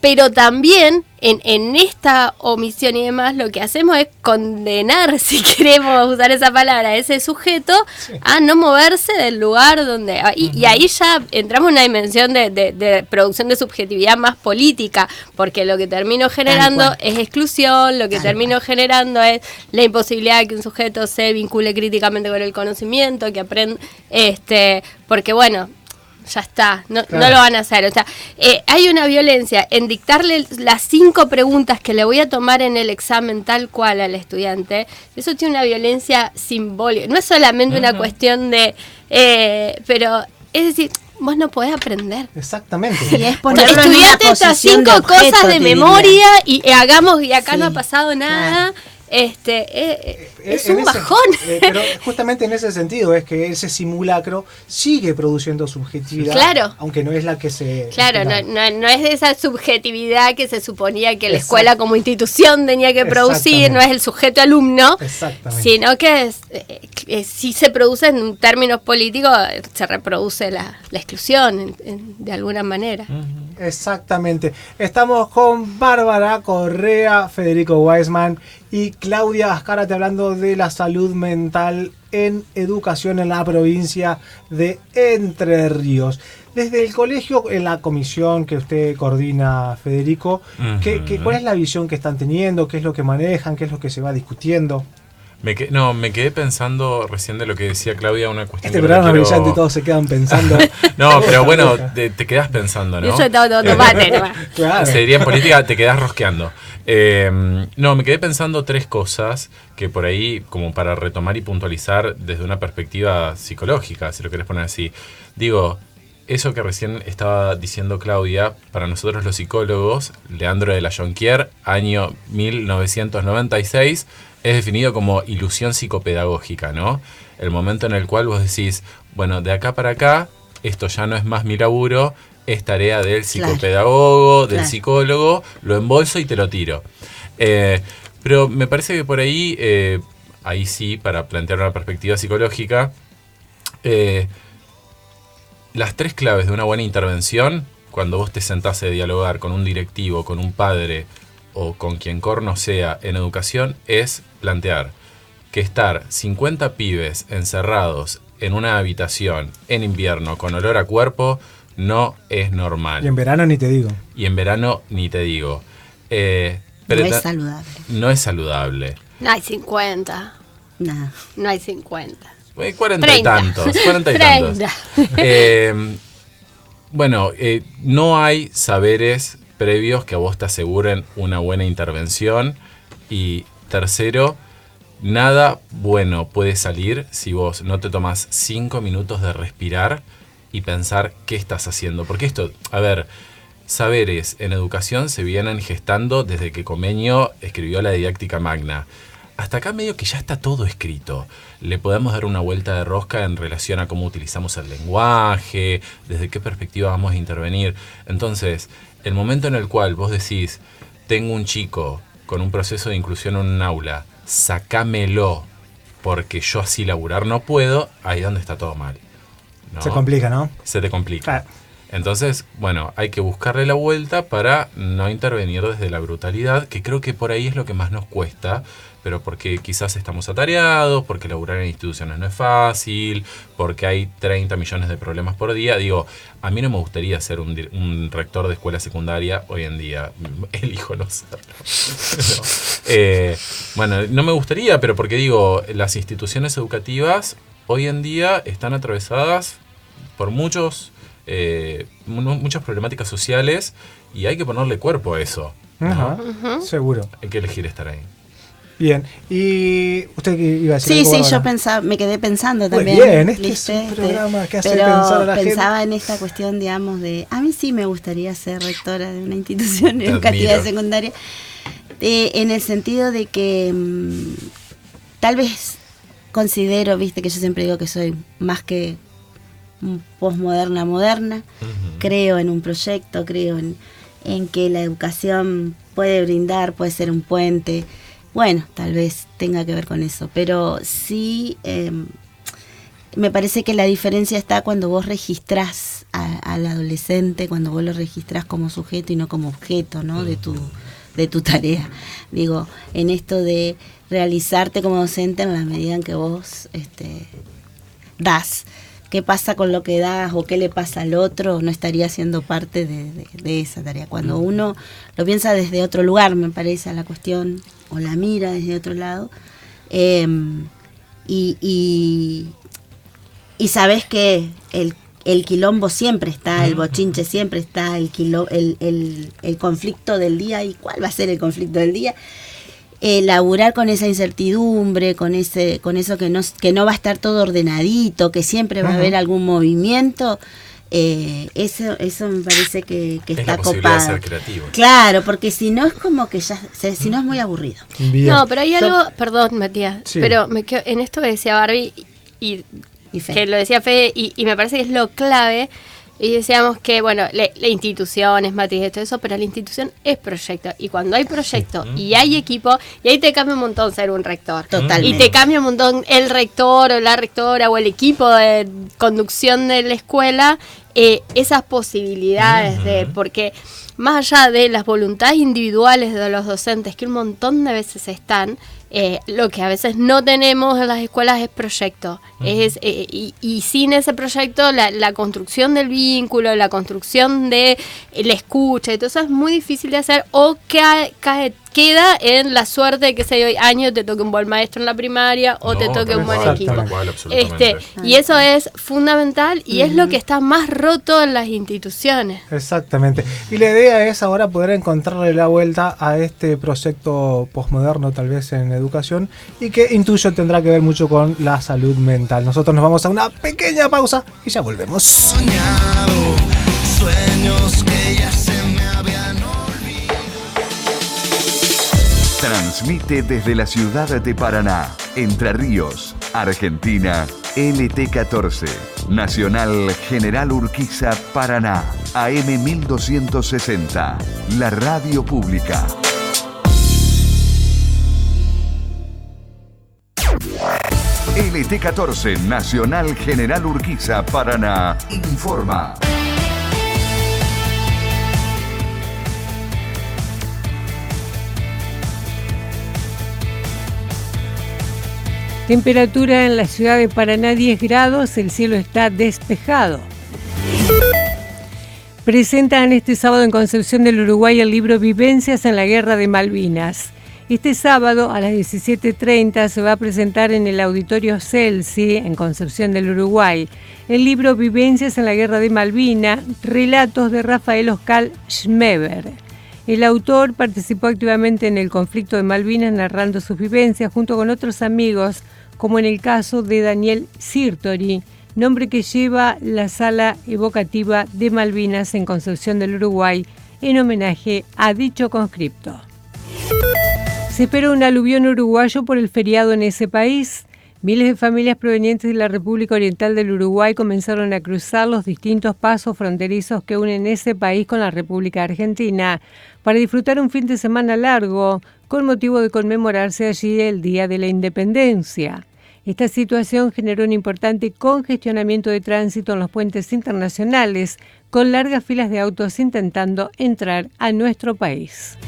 Pero también en, en esta omisión y demás lo que hacemos es condenar, si queremos usar esa palabra, a ese sujeto Sí. a no moverse del lugar donde... Y, y ahí ya entramos en una dimensión de, de- de producción de subjetividad más política, porque lo que termino generando es exclusión, lo que termino generando es la imposibilidad de que un sujeto se vincule críticamente con el conocimiento, que aprenda... Este, porque bueno, ya está, no, Claro. no lo van a hacer. O sea, eh, hay una violencia en dictarle las cinco preguntas que le voy a tomar en el examen tal cual al estudiante. Eso tiene una violencia simbólica. No es solamente una cuestión de... eh, pero, es decir, vos no podés aprender. Exactamente. Sí, es Estudiate estas cinco de objeto, cosas de memoria y hagamos y acá no ha pasado nada. Este, eh, eh, es en un ese- bajón. eh, pero justamente en ese sentido es que ese simulacro sigue produciendo subjetividad, Claro. aunque no es la que se Claro, no, no, no es de esa subjetividad que se suponía que la Exacto. escuela como institución tenía que producir, no es el sujeto alumno, Exactamente. sino que es, eh, eh, si se produce en términos políticos, eh, se reproduce la, la exclusión en- en- de alguna manera. Exactamente. Estamos con Bárbara Correa, Federico Weisman y Claudia Ascárate hablando de la salud mental en educación en la provincia de Entre Ríos. Desde el colegio, en la comisión que usted coordina, Federico, ¿qué, qué- cuál es la visión que están teniendo? ¿Qué es lo que manejan? ¿Qué es lo que se va discutiendo? Me que- no, me quedé pensando recién de lo que decía Claudia, una cuestión Este que programa quiero- brillante, todos se quedan pensando. No, pero bueno, te, te quedas pensando, ¿no? Eso está todo tomate, nomás. Claro. Se diría en política, te quedas rosqueando. Eh, no, me quedé pensando tres cosas que por ahí, como para retomar y puntualizar desde una perspectiva psicológica, si lo querés poner así. Digo, eso que recién estaba diciendo Claudia, para nosotros los psicólogos, Leandro de la Jonquier, año 1996, es definido como ilusión psicopedagógica, ¿no? El momento en el cual vos decís, bueno, de acá para acá, esto ya no es más mi laburo, es tarea del Claro. psicopedagogo, del Claro. psicólogo, lo embolso y te lo tiro. Eh, pero me parece que por ahí, eh, ahí sí, para plantear una perspectiva psicológica, eh, las tres claves de una buena intervención, cuando vos te sentás a dialogar con un directivo, con un padre o con quien corno sea en educación, es plantear que estar 50 pibes encerrados en una habitación en invierno con olor a cuerpo no es normal. Y en verano ni te digo. Y en verano ni te digo. Eh, No es saludable. no es saludable. No hay 50, Nada. no hay 50. Eh, Cuarenta y Treinta. tantos. Cuarenta y tantos. Eh, bueno, eh, no hay saberes previos que a vos te aseguren una buena intervención. Y tercero, nada bueno puede salir si vos no te tomás cinco minutos de respirar y pensar qué estás haciendo. Porque esto, a ver, saberes en educación se vienen gestando desde que Comenio escribió la didáctica magna. Hasta acá medio que ya está todo escrito. Le podemos dar una vuelta de rosca en relación a cómo utilizamos el lenguaje, desde qué perspectiva vamos a intervenir. Entonces, el momento en el cual vos decís, tengo un chico con un proceso de inclusión en un aula, sacámelo porque yo así laburar no puedo, ahí es donde está todo mal. ¿no? Se complica, ¿no? se te complica. Claro. Entonces, bueno, hay que buscarle la vuelta para no intervenir desde la brutalidad, que creo que por ahí es lo que más nos cuesta, pero porque quizás estamos atareados, porque laburar en instituciones no es fácil, porque hay 30 millones de problemas por día. Digo, a mí no me gustaría ser un, un rector de escuela secundaria hoy en día. Elijo no serlo. No. Eh, bueno, no me gustaría, pero porque digo, las instituciones educativas hoy en día están atravesadas por muchos eh, mu- muchas problemáticas sociales y hay que ponerle cuerpo a eso. ¿no? Ajá, Seguro. Hay que elegir estar ahí. Bien. ¿Y usted qué iba a decir? Sí, algo, sí, yo pensaba, me quedé pensando Muy también. bien, este es un programa que hace Pero pensar a la pensaba gente. en esta cuestión, digamos, de. A mí sí me gustaría ser rectora de una institución Te educativa admiro. secundaria. eh, en el sentido de que mm, tal vez considero, viste, que yo siempre digo que soy más que posmoderna moderna. Creo en un proyecto, creo en, en que la educación puede brindar, puede ser un puente. Bueno, tal vez tenga que ver con eso, pero sí eh, me parece que la diferencia está cuando vos registrás a- al adolescente, cuando vos lo registrás como sujeto y no como objeto, ¿no? De tu, de tu tarea. Digo, en esto de realizarte como docente en la medida en que vos este, das. ¿Qué pasa con lo que das o qué le pasa al otro? No estaría siendo parte de, de- de esa tarea. Cuando uno lo piensa desde otro lugar, me parece, a la cuestión, o la mira desde otro lado, em, y, y, y sabes que el, el quilombo siempre está, el bochinche siempre está, el, quilo, el, el, el conflicto del día, ¿y cuál va a ser el conflicto del día? Eh, laburar con esa incertidumbre, con ese, con eso que no, que no va a estar todo ordenadito, que siempre va a haber algún movimiento, Eh, eso, eso me parece que, que Es está la posibilidad de copado. ser creativo. Claro, porque si no es como que ya, se- si no es muy aburrido. Bien. No, pero hay algo, perdón Matías, Sí. pero me quedo, en esto que decía Barbie y, Y que lo decía Fede y, y me parece que es lo clave. Y decíamos que, bueno, la, la institución es matiz, todo eso, pero la institución es proyecto. Y cuando hay proyecto y hay equipo, y ahí te cambia un montón ser un rector. Totalmente. Y te cambia un montón el rector o la rectora o el equipo de conducción de la escuela, eh, esas posibilidades de, porque más allá de las voluntades individuales de los docentes, que un montón de veces están, eh, lo que a veces no tenemos en las escuelas es proyecto. es, eh, y, y sin ese proyecto, la, la construcción del vínculo, la construcción de la escucha, y todo eso es muy difícil de hacer o cae, cae- queda en la suerte de que ese año te toque un buen maestro en la primaria o te No, toque un buen exactamente. equipo. Absolutamente. Este, y eso es fundamental y es lo que está más roto en las instituciones. Exactamente. Y la idea es ahora poder encontrarle la vuelta a este proyecto posmoderno, tal vez en educación, y que intuyo tendrá que ver mucho con la salud mental. Nosotros nos vamos a una pequeña pausa y ya volvemos. soñado sueños que ya Transmite desde la ciudad de Paraná, Entre Ríos, Argentina, LT14, Nacional General Urquiza, Paraná, AM 1260, la radio pública. LT14, Nacional General Urquiza, Paraná, informa. Temperatura en la ciudad de Paraná 10 grados, el cielo está despejado. Presentan este sábado en Concepción del Uruguay el libro Vivencias en la Guerra de Malvinas. Este sábado a las 17.30 se va a presentar en el Auditorio Celsi, en Concepción del Uruguay, el libro Vivencias en la Guerra de Malvinas, relatos de Rafael Oscar Schmeber. El autor participó activamente en el conflicto de Malvinas narrando sus vivencias junto con otros amigos, como en el caso de Daniel Sirtori, nombre que lleva la sala evocativa de Malvinas en Concepción del Uruguay en homenaje a dicho conscripto. Se espera un aluvión uruguayo por el feriado en ese país. Miles de familias provenientes de la República Oriental del Uruguay comenzaron a cruzar los distintos pasos fronterizos que unen ese país con la República Argentina para disfrutar un fin de semana largo con motivo de conmemorarse allí el Día de la Independencia. Esta situación generó un importante congestionamiento de tránsito en los puentes internacionales, con largas filas de autos intentando entrar a nuestro país.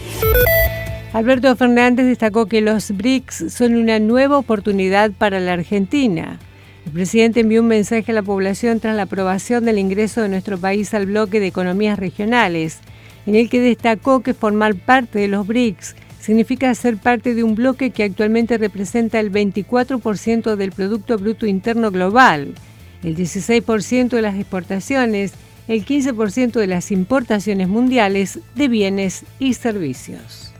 Alberto Fernández destacó que los BRICS son una nueva oportunidad para la Argentina. El presidente envió un mensaje a la población tras la aprobación del ingreso de nuestro país al bloque de economías regionales, en el que destacó que formar parte de los BRICS significa ser parte de un bloque que actualmente representa el 24% del Producto Bruto Interno Global, el 16% de las exportaciones, el 15% de las importaciones mundiales de bienes y servicios.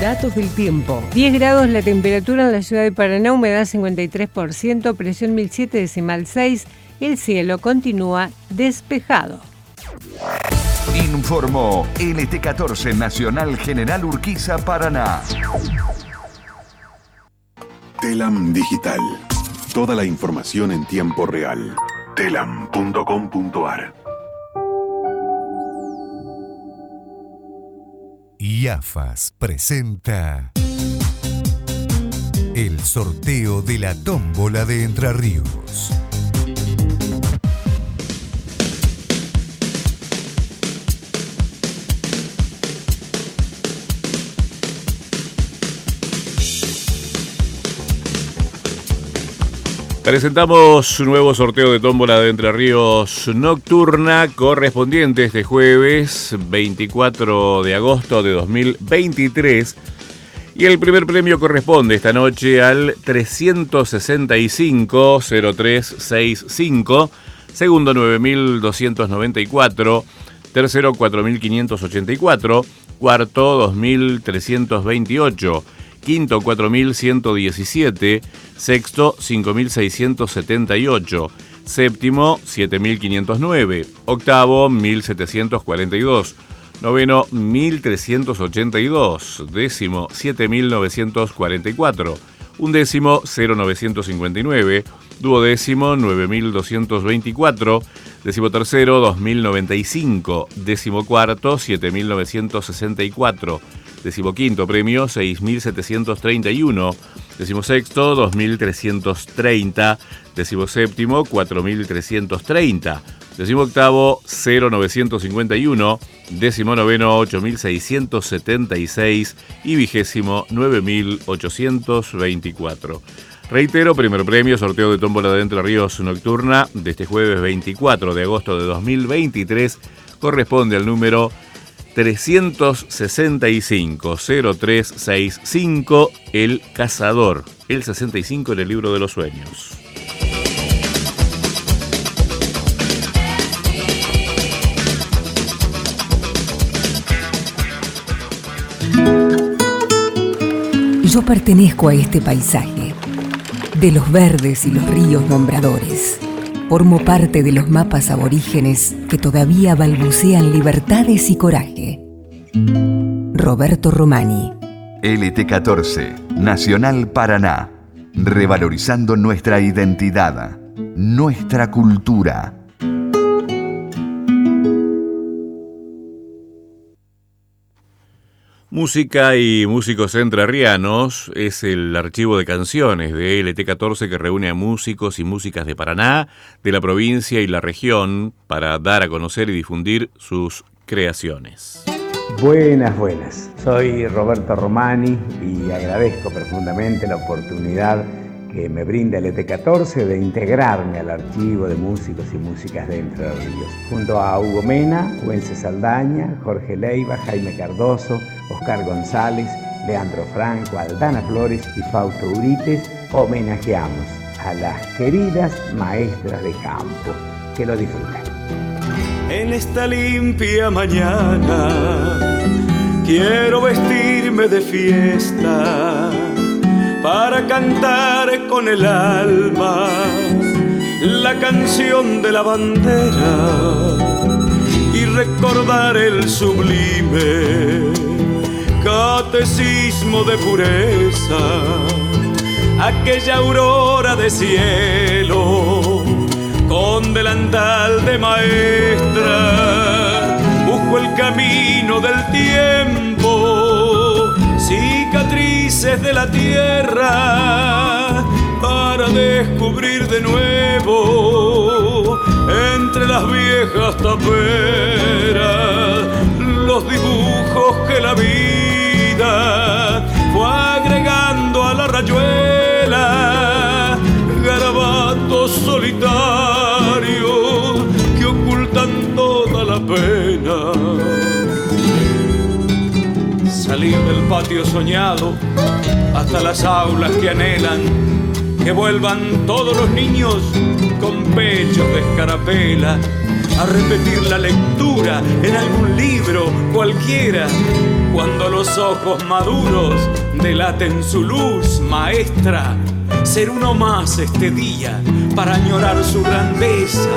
Datos del tiempo. 10 grados la temperatura en la ciudad de Paraná, humedad 53%, presión 1007 decimal 6. El cielo continúa despejado. Informó LT14 Nacional General Urquiza, Paraná. Telam Digital. Toda la información en tiempo real. Telam.com.ar IAFAS presenta el sorteo de la tómbola de Entre Ríos. Presentamos su nuevo sorteo de tómbola de Entre Ríos Nocturna correspondiente este jueves 24 de agosto de 2023. Y el primer premio corresponde esta noche al 365-0365, segundo 9294, tercero 4584, cuarto 2328 quinto 4117, sexto 5678, Séptimo, 7509. Octavo, 1742. Noveno, 1382. Décimo, 7944. Undécimo, 0959. Duodécimo, 9224. Décimo tercero, 2095. Décimo cuarto, 7964. Décimo quinto premio, 6731. Décimo sexto, 2330. Décimo séptimo, 4330. Décimo octavo, 0951. Décimo noveno, 8676. Y vigésimo, 9824. Reitero, primer premio, sorteo de tómbola de Entre Ríos Nocturna de este jueves 24 de agosto de 2023 corresponde al número 365-0365, El Cazador, el 65 en el libro de los sueños. Yo pertenezco a este paisaje, de los verdes y los ríos nombradores. Formo parte de los mapas aborígenes que todavía balbucean libertades y coraje. Roberto Romani. LT14, Nacional Paraná. Revalorizando nuestra identidad, nuestra cultura. Música y músicos entrerrianos es el archivo de canciones de LT14 que reúne a músicos y músicas de Paraná, de la provincia y la región para dar a conocer y difundir sus creaciones. Buenas, buenas. Soy Roberto Romani y agradezco profundamente la oportunidad que me brinda el ET14 de integrarme al archivo de músicos y músicas de Entre Ríos. Junto a Hugo Mena, Wences Saldaña, Jorge Leiva, Jaime Cardoso, Oscar González, Leandro Franco, Aldana Flores y Fausto Urites, homenajeamos a las queridas maestras de campo. Que lo disfruten. En esta limpia mañana quiero vestirme de fiesta para cantar con el alma la canción de la bandera y recordar el sublime catecismo de pureza, aquella aurora de cielo con delantal de maestra, busco el camino del tiempo, cicatrices de la tierra, para descubrir de nuevo entre las viejas taperas los dibujos que la vida fue agregando a la rayuela, garabatos solitarios que ocultan toda la pena. Salir del patio soñado hasta las aulas que anhelan que vuelvan todos los niños con pechos de escarapela a repetir la lectura en algún libro cualquiera, cuando los ojos maduros delaten su luz maestra. Ser uno más este día para añorar su grandeza,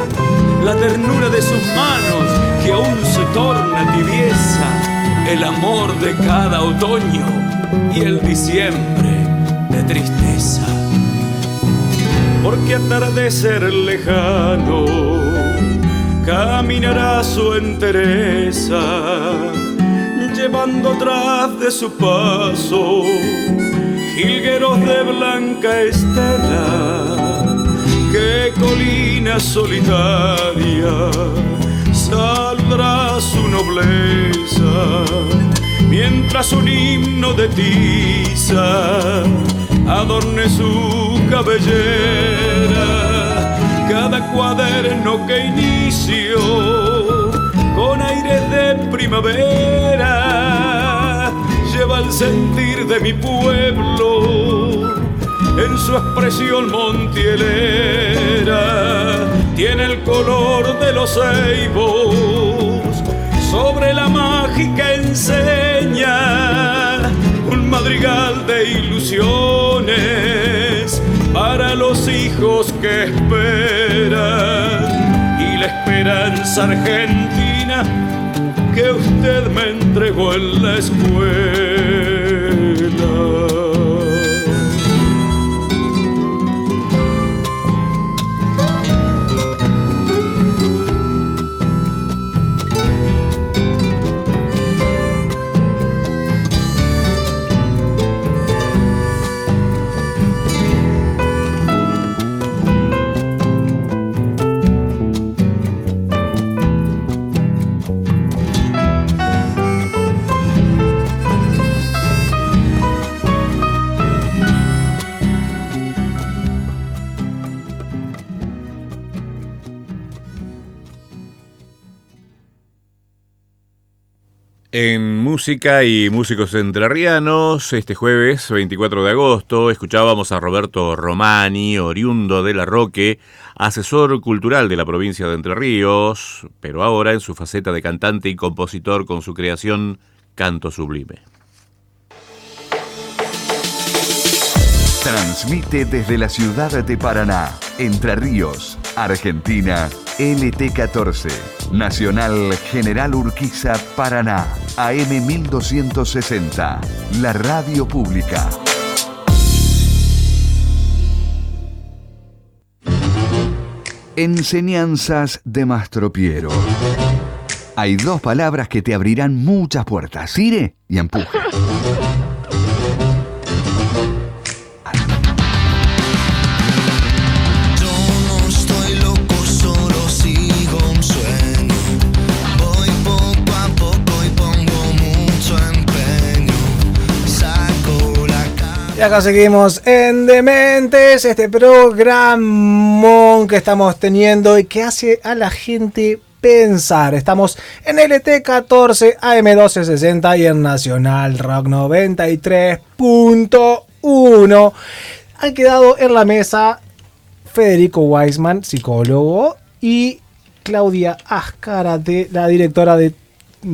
la ternura de sus manos que aún se torna tibieza, el amor de cada otoño y el diciembre de tristeza. Porque atardecer lejano caminará su entereza, llevando atrás de su paso jilgueros de blanca estela, que colina solitaria saldrá su nobleza, mientras un himno de tiza adorne su cabellera. Cada cuaderno que inicio con aires de primavera lleva el sentir de mi pueblo en su expresión montielera. Tiene el color de los ceibos sobre la mágica enseña un madrigal de ilusiones para los hijos que esperan. esperanza argentina que usted me entregó en la escuela. Música y músicos entrerrianos, este jueves 24 de agosto escuchábamos a Roberto Romani, oriundo de La Roque, asesor cultural de la provincia de Entre Ríos, pero ahora en su faceta de cantante y compositor con su creación Canto Sublime. Transmite desde la ciudad de Paraná, Entre Ríos, Argentina, LT14, Nacional General Urquiza, Paraná, AM 1260, la radio pública. Enseñanzas de Mastropiero. Hay dos palabras que te abrirán muchas puertas, tire y empuje. Y acá seguimos en Dementes, este programón que estamos teniendo y que hace a la gente pensar. Estamos en LT14 AM1260 y en Nacional Rock 93.1. Han quedado en la mesa Federico Weisman, psicólogo, y Claudia Ascarate, la directora de,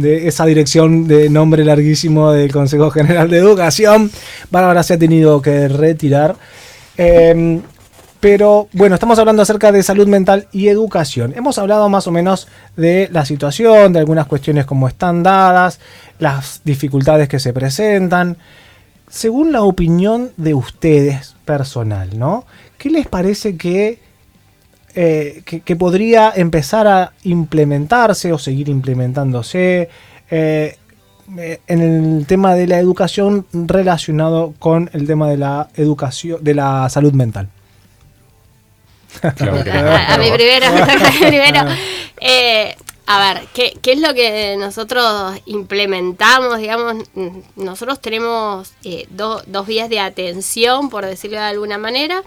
de esa dirección de nombre larguísimo del Consejo General de Educación. Bárbara se ha tenido que retirar. Eh, pero bueno, estamos hablando acerca de salud mental y educación. Hemos hablado más o menos de la situación, de algunas cuestiones como están dadas, las dificultades que se presentan. Según la opinión de ustedes personal, ¿no? ¿Qué les parece que, eh, que, que podría empezar a implementarse o seguir implementándose eh, eh, en el tema de la educación relacionado con el tema de la educación, de la salud mental? a, a mi primero. Eh, a ver, ¿qué, ¿qué es lo que nosotros implementamos? Digamos, nosotros tenemos eh, do- dos vías de atención, por decirlo de alguna manera.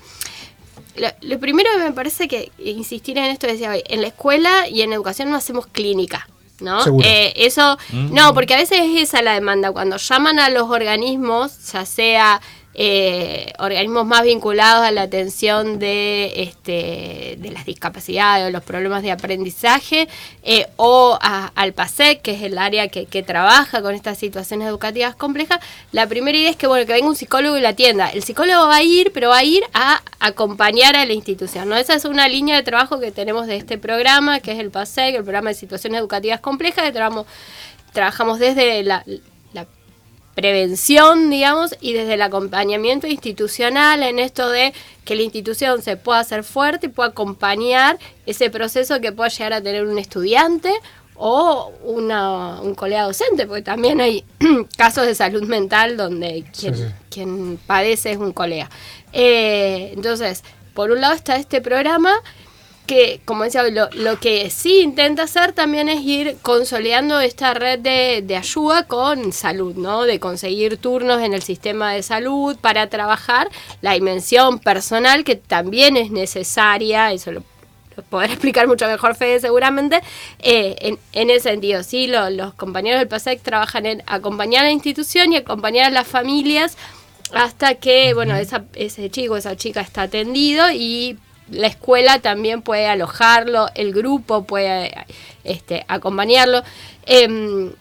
Lo, lo primero que me parece que insistir en esto decía hoy, en la escuela y en educación no hacemos clínica. ¿No? Eh, eso, Mm. no, porque a veces es esa la demanda. Cuando llaman a los organismos, ya sea eh, organismos más vinculados a la atención de, este, de las discapacidades o los problemas de aprendizaje, eh, o al PASEC, que es el área que, trabaja con estas situaciones educativas complejas, la primera idea es que, bueno, que venga un psicólogo y la atienda. El psicólogo va a ir, pero va a ir a acompañar a la institución. ¿no? Esa es una línea de trabajo que tenemos de este programa, que es el PASEC, el programa de situaciones educativas complejas, que trabajamos, trabajamos desde la prevención, digamos, y desde el acompañamiento institucional en esto de que la institución se pueda hacer fuerte y pueda acompañar ese proceso que pueda llegar a tener un estudiante o una, un colega docente, porque también hay casos de salud mental donde quien, Sí, sí. quien padece es un colega. Eh, entonces, por un lado está este programa que, como decía, lo, lo que sí intenta hacer también es ir consolidando esta red de, de ayuda con salud, ¿no? De conseguir turnos en el sistema de salud para trabajar. La dimensión personal que también es necesaria, eso lo, lo podrá explicar mucho mejor Fede seguramente, eh, en, en ese sentido, sí, lo- los compañeros del PASEC trabajan en acompañar a la institución y acompañar a las familias hasta que, bueno, esa- ese chico, esa chica está atendido y la escuela también puede alojarlo, el grupo puede este, acompañarlo. Em,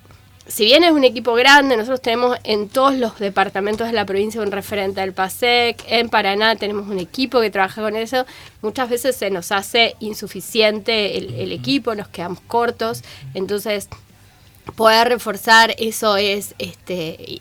si bien es un equipo grande, nosotros tenemos en todos los departamentos de la provincia un referente del PASEC, en Paraná tenemos un equipo que trabaja con eso, muchas veces se nos hace insuficiente el, el equipo, nos quedamos cortos, entonces poder reforzar eso es este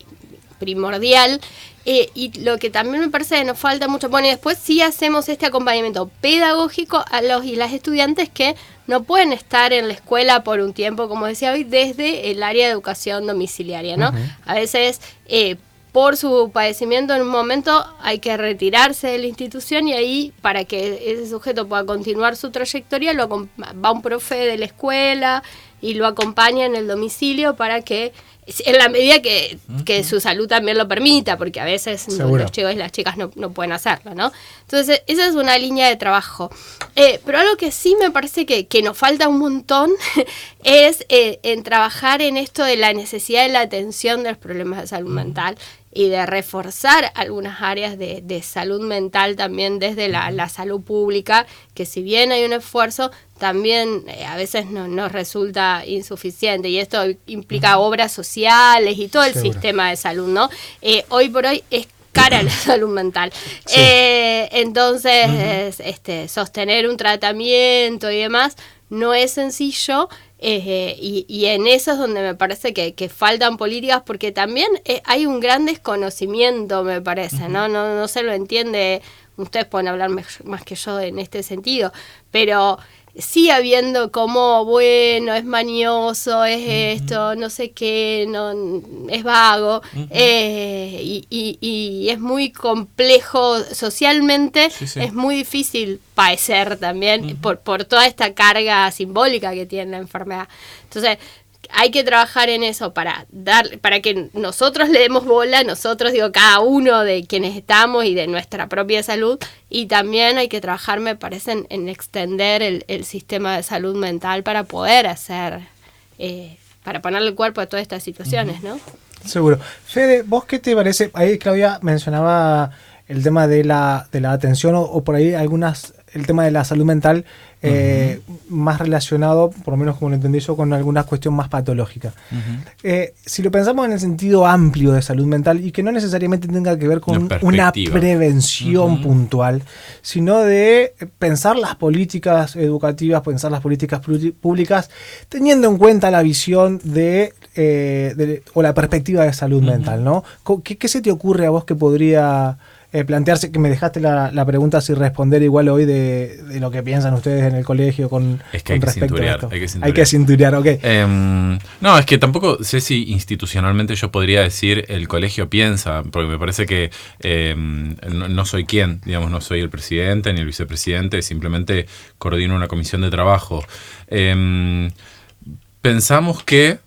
primordial. Eh, y lo que también me parece que nos falta mucho, bueno, y después sí hacemos este acompañamiento pedagógico a los y las estudiantes que no pueden estar en la escuela por un tiempo, como decía hoy, desde el área de educación domiciliaria, ¿no? A veces, eh, por su padecimiento en un momento hay que retirarse de la institución y ahí para que ese sujeto pueda continuar su trayectoria lo va un profe de la escuela y lo acompaña en el domicilio para que en la medida que, que su salud también lo permita, porque a veces Seguro. los chicos y las chicas no, no pueden hacerlo, ¿no? Entonces, esa es una línea de trabajo. Eh, pero algo que sí me parece que, que nos falta un montón es eh, en trabajar en esto de la necesidad de la atención de los problemas de salud mental y de reforzar algunas áreas de, de salud mental también desde la, la salud pública, que si bien hay un esfuerzo, también eh, a veces no, nos resulta insuficiente y esto implica obras sociales y todo el Seguro. sistema de salud, ¿no? Eh, hoy por hoy es cara la salud mental. Eh, entonces, es, este, sostener un tratamiento y demás no es sencillo. Eh, y, y en eso es donde me parece que, que faltan políticas porque también eh, hay un gran desconocimiento, me parece, ¿no? ¿no? No se lo entiende, ustedes pueden hablar más que yo en este sentido, pero sigue habiendo como, bueno, es manioso, es esto, no sé qué, no, es vago, eh, y, y- y es muy complejo socialmente, sí. es muy difícil padecer también por, por toda esta carga simbólica que tiene la enfermedad. Entonces, hay que trabajar en eso para dar, para que nosotros le demos bola, nosotros digo cada uno de quienes estamos y de nuestra propia salud, y también hay que trabajar, me parece, en, en extender el, el sistema de salud mental para poder hacer, eh, para ponerle el cuerpo a todas estas situaciones, ¿no? Seguro. Fede, ¿vos qué te parece? Ahí Claudia mencionaba el tema de la, de la atención o, o por ahí algunas, el tema de la salud mental eh, más relacionado, por lo menos como lo entendí yo, con alguna cuestión más patológica. Eh, si lo pensamos en el sentido amplio de salud mental y que no necesariamente tenga que ver con Una prevención puntual, sino de pensar las políticas educativas, pensar las políticas públicas, teniendo en cuenta la visión de, eh, de- o la perspectiva de salud mental, ¿no? Co- ¿Qué, qué se te ocurre a vos que podría eh, plantearse, que me dejaste la, la pregunta sin responder igual hoy de, de lo que piensan ustedes en el colegio con, Es que hay con que respecto a cinturear, esto? hay que Hay que cinturear, ok. Em, no, es que tampoco sé si institucionalmente yo podría decir el colegio piensa, porque me parece que em, no, no soy quien, digamos, no soy el presidente ni el vicepresidente, simplemente coordino una comisión de trabajo. Em, pensamos que,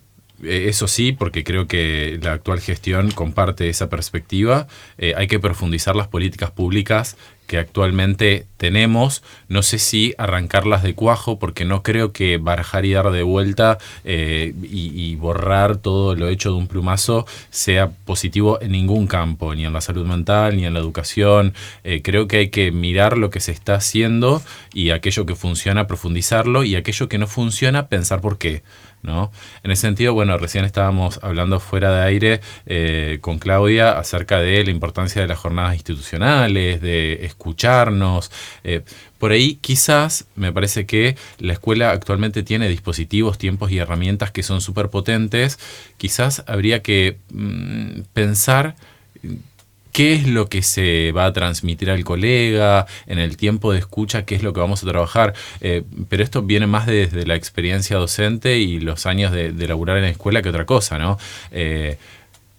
eso sí, porque creo que la actual gestión comparte esa perspectiva, eh, hay que profundizar las políticas públicas que actualmente tenemos. No sé si arrancarlas de cuajo, porque no creo que barajar y dar de vuelta eh, y, borrar todo lo hecho de un plumazo sea positivo en ningún campo, ni en la salud mental, ni en la educación. Eh, creo que hay que mirar lo que se está haciendo y aquello que funciona, profundizarlo, y aquello que no funciona, pensar por qué. En ese sentido, bueno, recién estábamos hablando fuera de aire eh, con Claudia acerca de la importancia de las jornadas institucionales, de escucharnos. eh, por ahí quizás me parece que la escuela actualmente tiene dispositivos, tiempos y herramientas que son súper potentes. Quizás habría que mm, pensar qué es lo que se va a transmitir al colega en el tiempo de escucha, qué es lo que vamos a trabajar. Eh, pero esto viene más desde la experiencia docente y los años de, de laburar en la escuela que otra cosa, ¿no? Eh,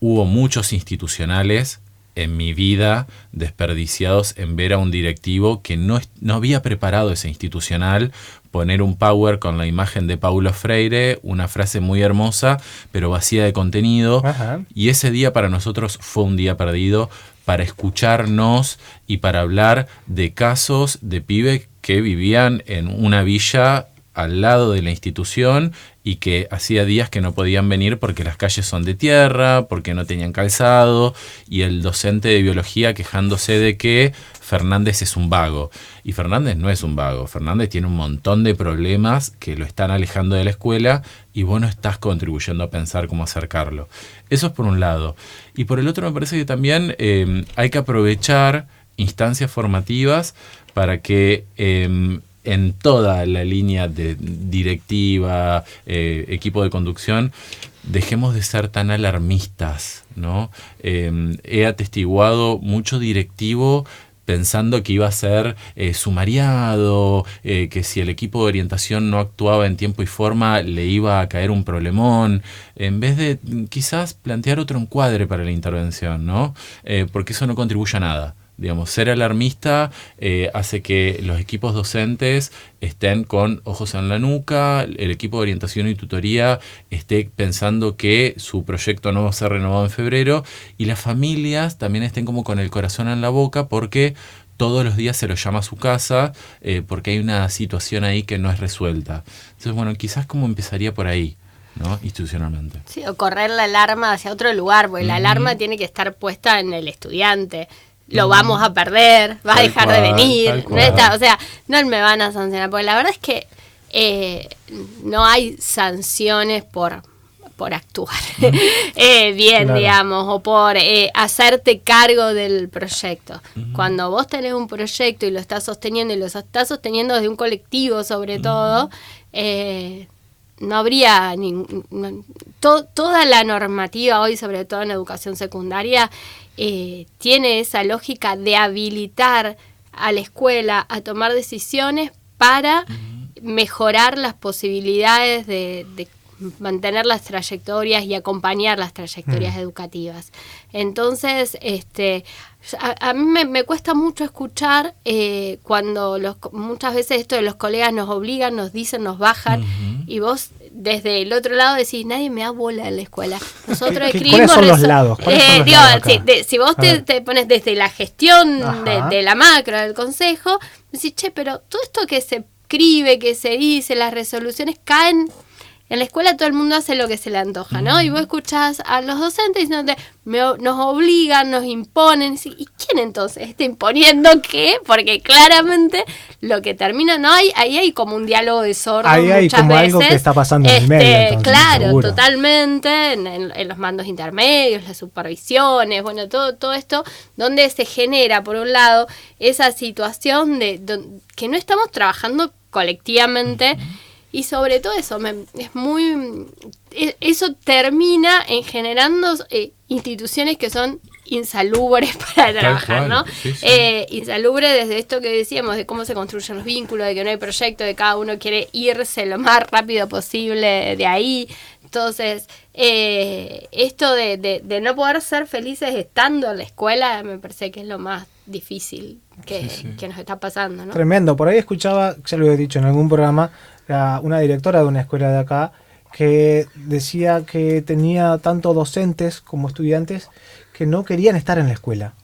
hubo muchos institucionales en mi vida desperdiciados en ver a un directivo que no, no había preparado ese institucional, poner un power con la imagen de Paulo Freire, una frase muy hermosa, pero vacía de contenido. Ajá. Y ese día para nosotros fue un día perdido para escucharnos y para hablar de casos de pibes que vivían en una villa al lado de la institución y que hacía días que no podían venir porque las calles son de tierra, porque no tenían calzado, y el docente de biología quejándose de que Fernández es un vago. Y Fernández no es un vago, Fernández tiene un montón de problemas que lo están alejando de la escuela y vos no estás contribuyendo a pensar cómo acercarlo. Eso es por un lado. Y por el otro me parece que también eh, hay que aprovechar instancias formativas para que eh, en toda la línea de directiva, eh, equipo de conducción, dejemos de ser tan alarmistas, ¿no? Eh, he atestiguado mucho directivo pensando que iba a ser eh, sumariado, eh, que si el equipo de orientación no actuaba en tiempo y forma le iba a caer un problemón, en vez de mm, quizás plantear otro encuadre para la intervención, ¿no? Eh, porque eso no contribuye a nada. Digamos, ser alarmista eh, hace que los equipos docentes estén con ojos en la nuca, el equipo de orientación y tutoría esté pensando que su proyecto no va a ser renovado en febrero y las familias también estén como con el corazón en la boca porque todos los días se lo llama a su casa eh, porque hay una situación ahí que no es resuelta. Entonces, bueno, quizás como empezaría por ahí. ¿no? institucionalmente. Sí, o correr la alarma hacia otro lugar, porque la alarma tiene que estar puesta en el estudiante lo vamos a perder, va a dejar cual, de venir, no o sea, no me van a sancionar, porque la verdad es que eh, no hay sanciones por por actuar eh, bien, Claro. digamos, o por eh, hacerte cargo del proyecto. Cuando vos tenés un proyecto y lo estás sosteniendo y lo estás sosteniendo desde un colectivo sobre todo, eh, no habría nin- no- to- toda la normativa hoy, sobre todo en educación secundaria, eh, tiene esa lógica de habilitar a la escuela a tomar decisiones para mejorar las posibilidades de, de mantener las trayectorias y acompañar las trayectorias educativas. Entonces, este, a, a mí me, me cuesta mucho escuchar eh, cuando los, muchas veces esto de los colegas nos obligan, nos dicen, nos bajan, y vos desde el otro lado decís, nadie me da bola en la escuela. Nosotros ¿Qué- qué- escribimos... son los Eh, los digo, lados acá? sí, de- si vos te, te pones desde la gestión de, de la macro del consejo, decís, che, pero todo esto que se escribe, que se dice, las resoluciones caen en la escuela todo el mundo hace lo que se le antoja, ¿no? Y vos escuchás a los docentes diciéndote, "Me nos obligan, nos imponen. Y, ¿y quién entonces está imponiendo qué? Porque claramente lo que termina, ¿no? Hay, ahí hay como un diálogo de sordos Ahí hay muchas como veces. algo que está pasando en el Este, medio, entonces, claro, seguro. totalmente, en, en- en los mandos intermedios, las supervisiones, bueno, todo, todo esto, donde se genera, por un lado, esa situación de don- que no estamos trabajando colectivamente. Y sobre todo eso, me- es muy. e- Eso termina en generando eh, instituciones que son insalubres para Tal trabajar, cual, ¿no? sí, sí. Eh, insalubre desde esto que decíamos, de cómo se construyen los vínculos, de que no hay proyecto, de cada uno quiere irse lo más rápido posible de ahí. Entonces, eh, esto de, de- de no poder ser felices estando en la escuela, me parece que es lo más difícil que, que nos está pasando, ¿no? Tremendo. Por ahí escuchaba, ya lo he dicho en algún programa, la- una directora de una escuela de acá que decía que tenía tanto docentes como estudiantes que no querían estar en la escuela.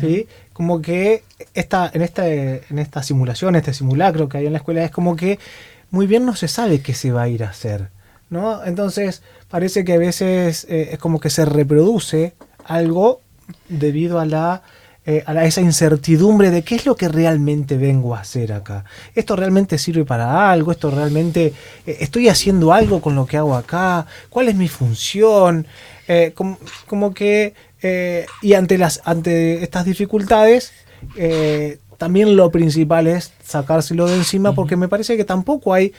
¿sí? Como que esta, en, esta, en esta simulación, este simulacro que hay en la escuela, es como que muy bien no se sabe qué se va a ir a hacer. ¿no? Entonces parece que a veces eh, es como que se reproduce algo debido a la eh, a esa incertidumbre de qué es lo que realmente vengo a hacer acá. ¿Esto realmente sirve para algo? ¿Esto realmente eh, estoy haciendo algo con lo que hago acá? ¿Cuál es mi función? Eh, como, como que y ante las ante estas dificultades también lo principal es sacárselo de encima porque me parece que tampoco hay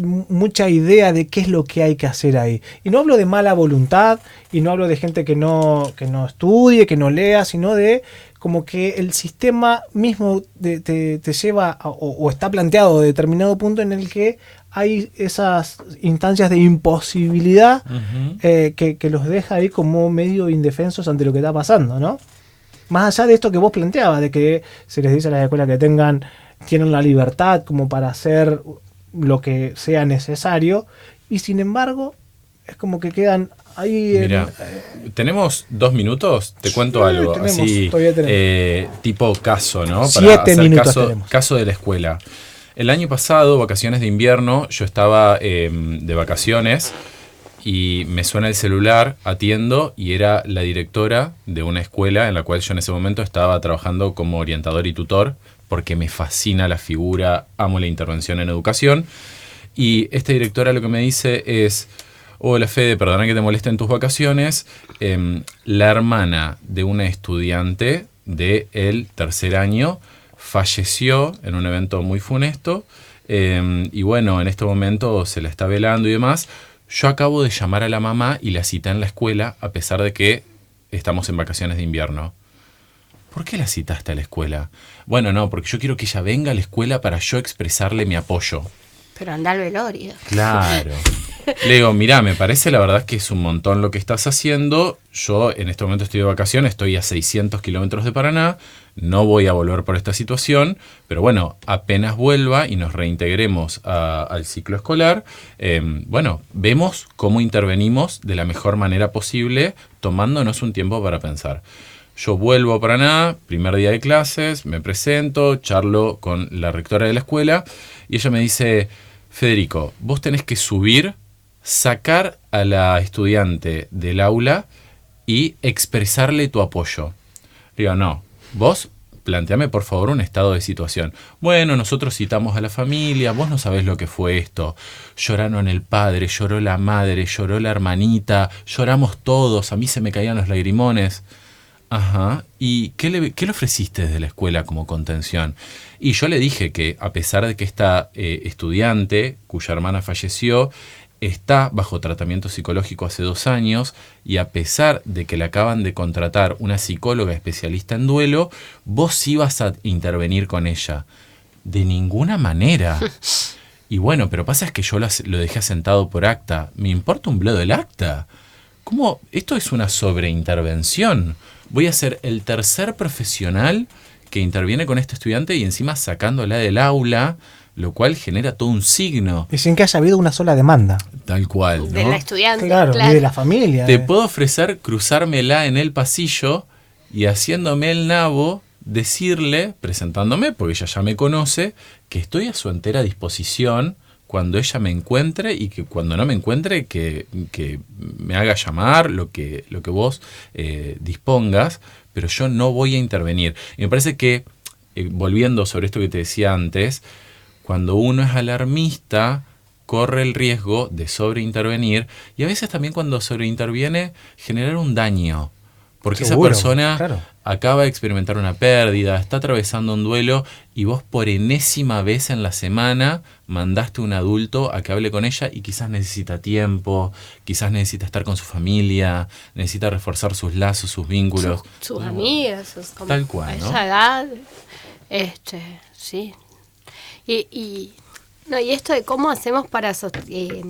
mucha idea de qué es lo que hay que hacer ahí. Y no hablo de mala voluntad y no hablo de gente que no, que no estudie, que no lea, sino de como que el sistema mismo te, te lleva a- o, o está planteado de determinado punto en el que hay esas instancias de imposibilidad eh, que, que los deja ahí como medio indefensos ante lo que está pasando, ¿no? Más allá de esto que vos planteabas, de que se les dice a las escuelas que tengan, tienen la libertad como para hacer lo que sea necesario, y sin embargo, es como que quedan ahí en- Mira, tenemos dos minutos, te cuento Sí, algo, tenemos, así eh, tipo caso, ¿no? Siete hacer minutos caso, tenemos. caso de la escuela. El año pasado, vacaciones de invierno, yo estaba eh, de vacaciones y me suena el celular, atiendo y era la directora de una escuela en la cual yo en ese momento estaba trabajando como orientador y tutor porque me fascina la figura, amo la intervención en educación. Y esta directora lo que me dice es, hola Fede, perdona que te moleste en tus vacaciones, em, la hermana de una estudiante del tercer año falleció en un evento muy funesto em, y bueno, en este momento se la está velando y demás. Yo acabo de llamar a la mamá y la cita en la escuela a pesar de que estamos en vacaciones de invierno. ¿Por qué la citaste a la escuela? Bueno, no, porque yo quiero que ella venga a la escuela para yo expresarle mi apoyo. Pero anda al velorio. Claro. Le digo, mira, me parece la verdad que es un montón lo que estás haciendo. Yo en este momento estoy de vacaciones, estoy a 600 kilómetros de Paraná. No voy a volver por esta situación, pero bueno, apenas vuelva y nos reintegremos a- al ciclo escolar, eh, bueno, vemos cómo intervenimos de la mejor manera posible, tomándonos un tiempo para pensar. Yo vuelvo a Paraná, primer día de clases, me presento, charlo con la rectora de la escuela y ella me dice, Federico, vos tenés que subir, sacar a la estudiante del aula y expresarle tu apoyo. Le digo, no, vos planteame por favor un estado de situación. Bueno, nosotros citamos a la familia, vos no sabés lo que fue esto. Lloraron el padre, lloró la madre, lloró la hermanita, lloramos todos, a mí se me caían los lagrimones. Ajá. ¿Y qué le, qué le ofreciste desde la escuela como contención? Y yo le dije que a pesar de que esta eh, estudiante, cuya hermana falleció, está bajo tratamiento psicológico hace dos años y a pesar de que le acaban de contratar una psicóloga especialista en duelo, vos ibas a intervenir con ella. De ninguna manera. Y bueno, pero pasa es que yo lo, lo dejé asentado por acta. ¿Me importa un bledo el acta? ¿Cómo? Esto es una sobreintervención. Voy a ser el tercer profesional que interviene con este estudiante y encima sacándola del aula, lo cual genera todo un signo. Y sin que haya habido una sola demanda. Tal cual. De ¿no? la estudiante. Claro, ni de la familia. Te eh. puedo ofrecer cruzármela en el pasillo y haciéndome el nabo, decirle, presentándome, porque ella ya me conoce, que estoy a su entera disposición cuando ella me encuentre y que cuando no me encuentre, que, que me haga llamar, lo que, lo que vos eh, dispongas, pero yo no voy a intervenir. Y me parece que, eh, volviendo sobre esto que te decía antes, cuando uno es alarmista, corre el riesgo de sobreintervenir y a veces también cuando sobreinterviene generar un daño. Porque Seguro, esa persona claro. acaba de experimentar una pérdida, está atravesando un duelo y vos por enésima vez en la semana mandaste a un adulto a que hable con ella y quizás necesita tiempo, quizás necesita estar con su familia, necesita reforzar sus lazos, sus vínculos. Sus amigas, sus como Tal cual, a ¿no? esa edad. Este, sí. Y, y, no, y esto de cómo hacemos para eh,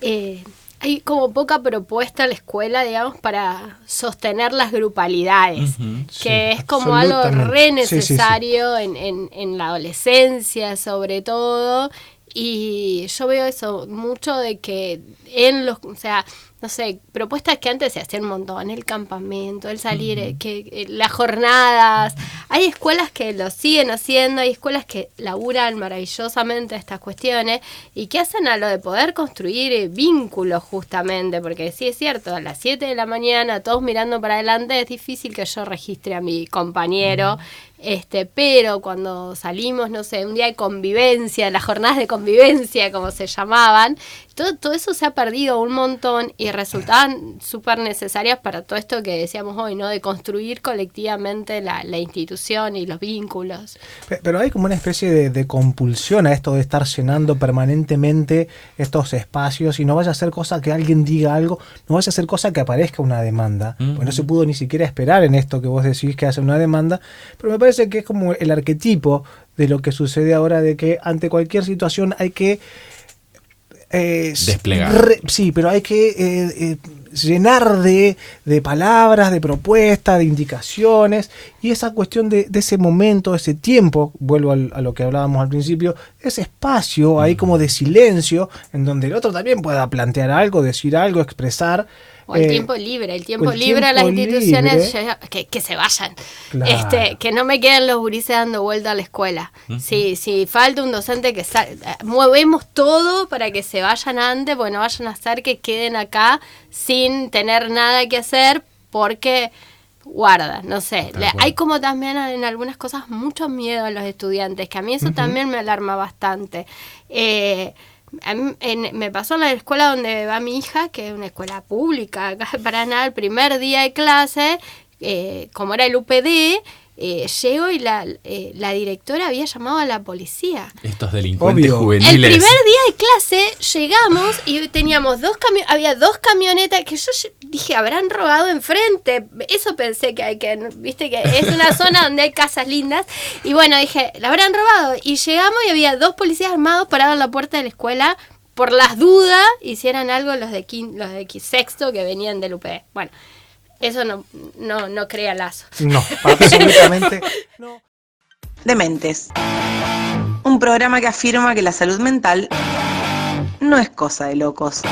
eh, hay como poca propuesta en la escuela, digamos, para sostener las grupalidades, que sí, es como algo re Sí, sí, sí. necesario En, en, en la adolescencia, sobre todo. Y yo veo eso mucho de que en los, o sea, no sé, propuestas que antes se hacían un montón, el campamento, el salir, que eh, las jornadas. Hay escuelas que lo siguen haciendo, hay escuelas que laburan maravillosamente estas cuestiones y que hacen a lo de poder construir eh, vínculos justamente, porque sí es cierto, a las 7 de la mañana, todos mirando para adelante, es difícil que yo registre a mi compañero. Este, pero cuando salimos, no sé, un día de convivencia, las jornadas de convivencia, como se llamaban, todo, todo eso se ha perdido un montón y resultaban súper necesarias para todo esto que decíamos hoy, ¿no? De construir colectivamente la, la institución y los vínculos. Pe- Pero hay como una especie de, de compulsión a esto de estar llenando permanentemente estos espacios y no vaya a ser cosa que alguien diga algo, no vaya a ser cosa que aparezca una demanda. Porque no se pudo ni siquiera esperar en esto que vos decís que hace una demanda, pero me parece que es como el arquetipo de lo que sucede ahora de que ante cualquier situación hay que eh, Desplegar. re- sí, pero hay que eh, eh, llenar de, de palabras, de propuestas, de indicaciones, y esa cuestión de, de ese momento, ese tiempo, vuelvo al- a lo que hablábamos al principio, ese espacio ahí como de silencio, en donde el otro también pueda plantear algo, decir algo, expresar, O el Eh, tiempo libre, el tiempo el libre a las instituciones, libre. que, que se vayan. Claro. Este, que no me queden los gurises dando vuelta a la escuela. si, si falta un docente que sa- movemos todo para que se vayan antes, bueno, vayan a hacer que queden acá sin tener nada que hacer porque guarda, no sé. Le- hay como también en algunas cosas mucho miedo a los estudiantes, que a mí eso también me alarma bastante. Eh, a en- me pasó en la escuela donde va mi hija, que es una escuela pública, acá en Paraná, el primer día de clase, eh, como era el UPD, eh, llego y la, eh, la directora había llamado a la policía. Estos delincuentes Obvio. juveniles. El primer día de clase llegamos y teníamos dos cami- había dos camionetas que yo dije, habrán robado enfrente. Eso pensé que hay que, viste que es una zona donde hay casas lindas. Y bueno, dije, la habrán robado. Y llegamos y había dos policías armados parados en la puerta de la escuela. Por las dudas, hicieran algo los de, quin- los de sexto que venían del UPD. Bueno, eso no, no, no crea lazo. No, absolutamente. Dementes. Un programa que afirma que la salud mental no es cosa de locos.